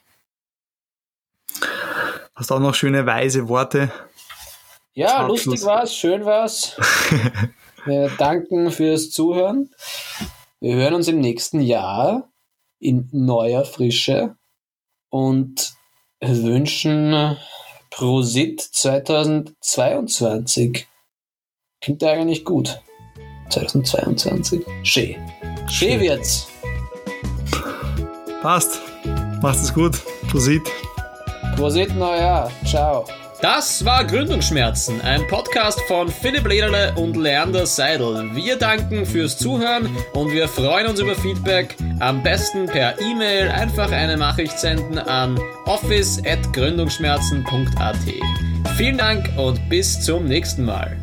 Hast auch noch schöne weise Worte. Ja, lustig war's, schön war's. Wir danken fürs Zuhören. Wir hören uns im nächsten Jahr in neuer Frische und wünschen Prosit 2022. Klingt eigentlich gut. 2022. Schön. Schön wird's. Passt. Macht es gut. Prosit. Prosit Neujahr. Ciao. Das war Gründungsschmerzen, ein Podcast von Philipp Lederle und Leander Seidel. Wir danken fürs Zuhören und wir freuen uns über Feedback. Am besten per E-Mail einfach eine Nachricht senden an office.gründungsschmerzen.at. Vielen Dank und bis zum nächsten Mal.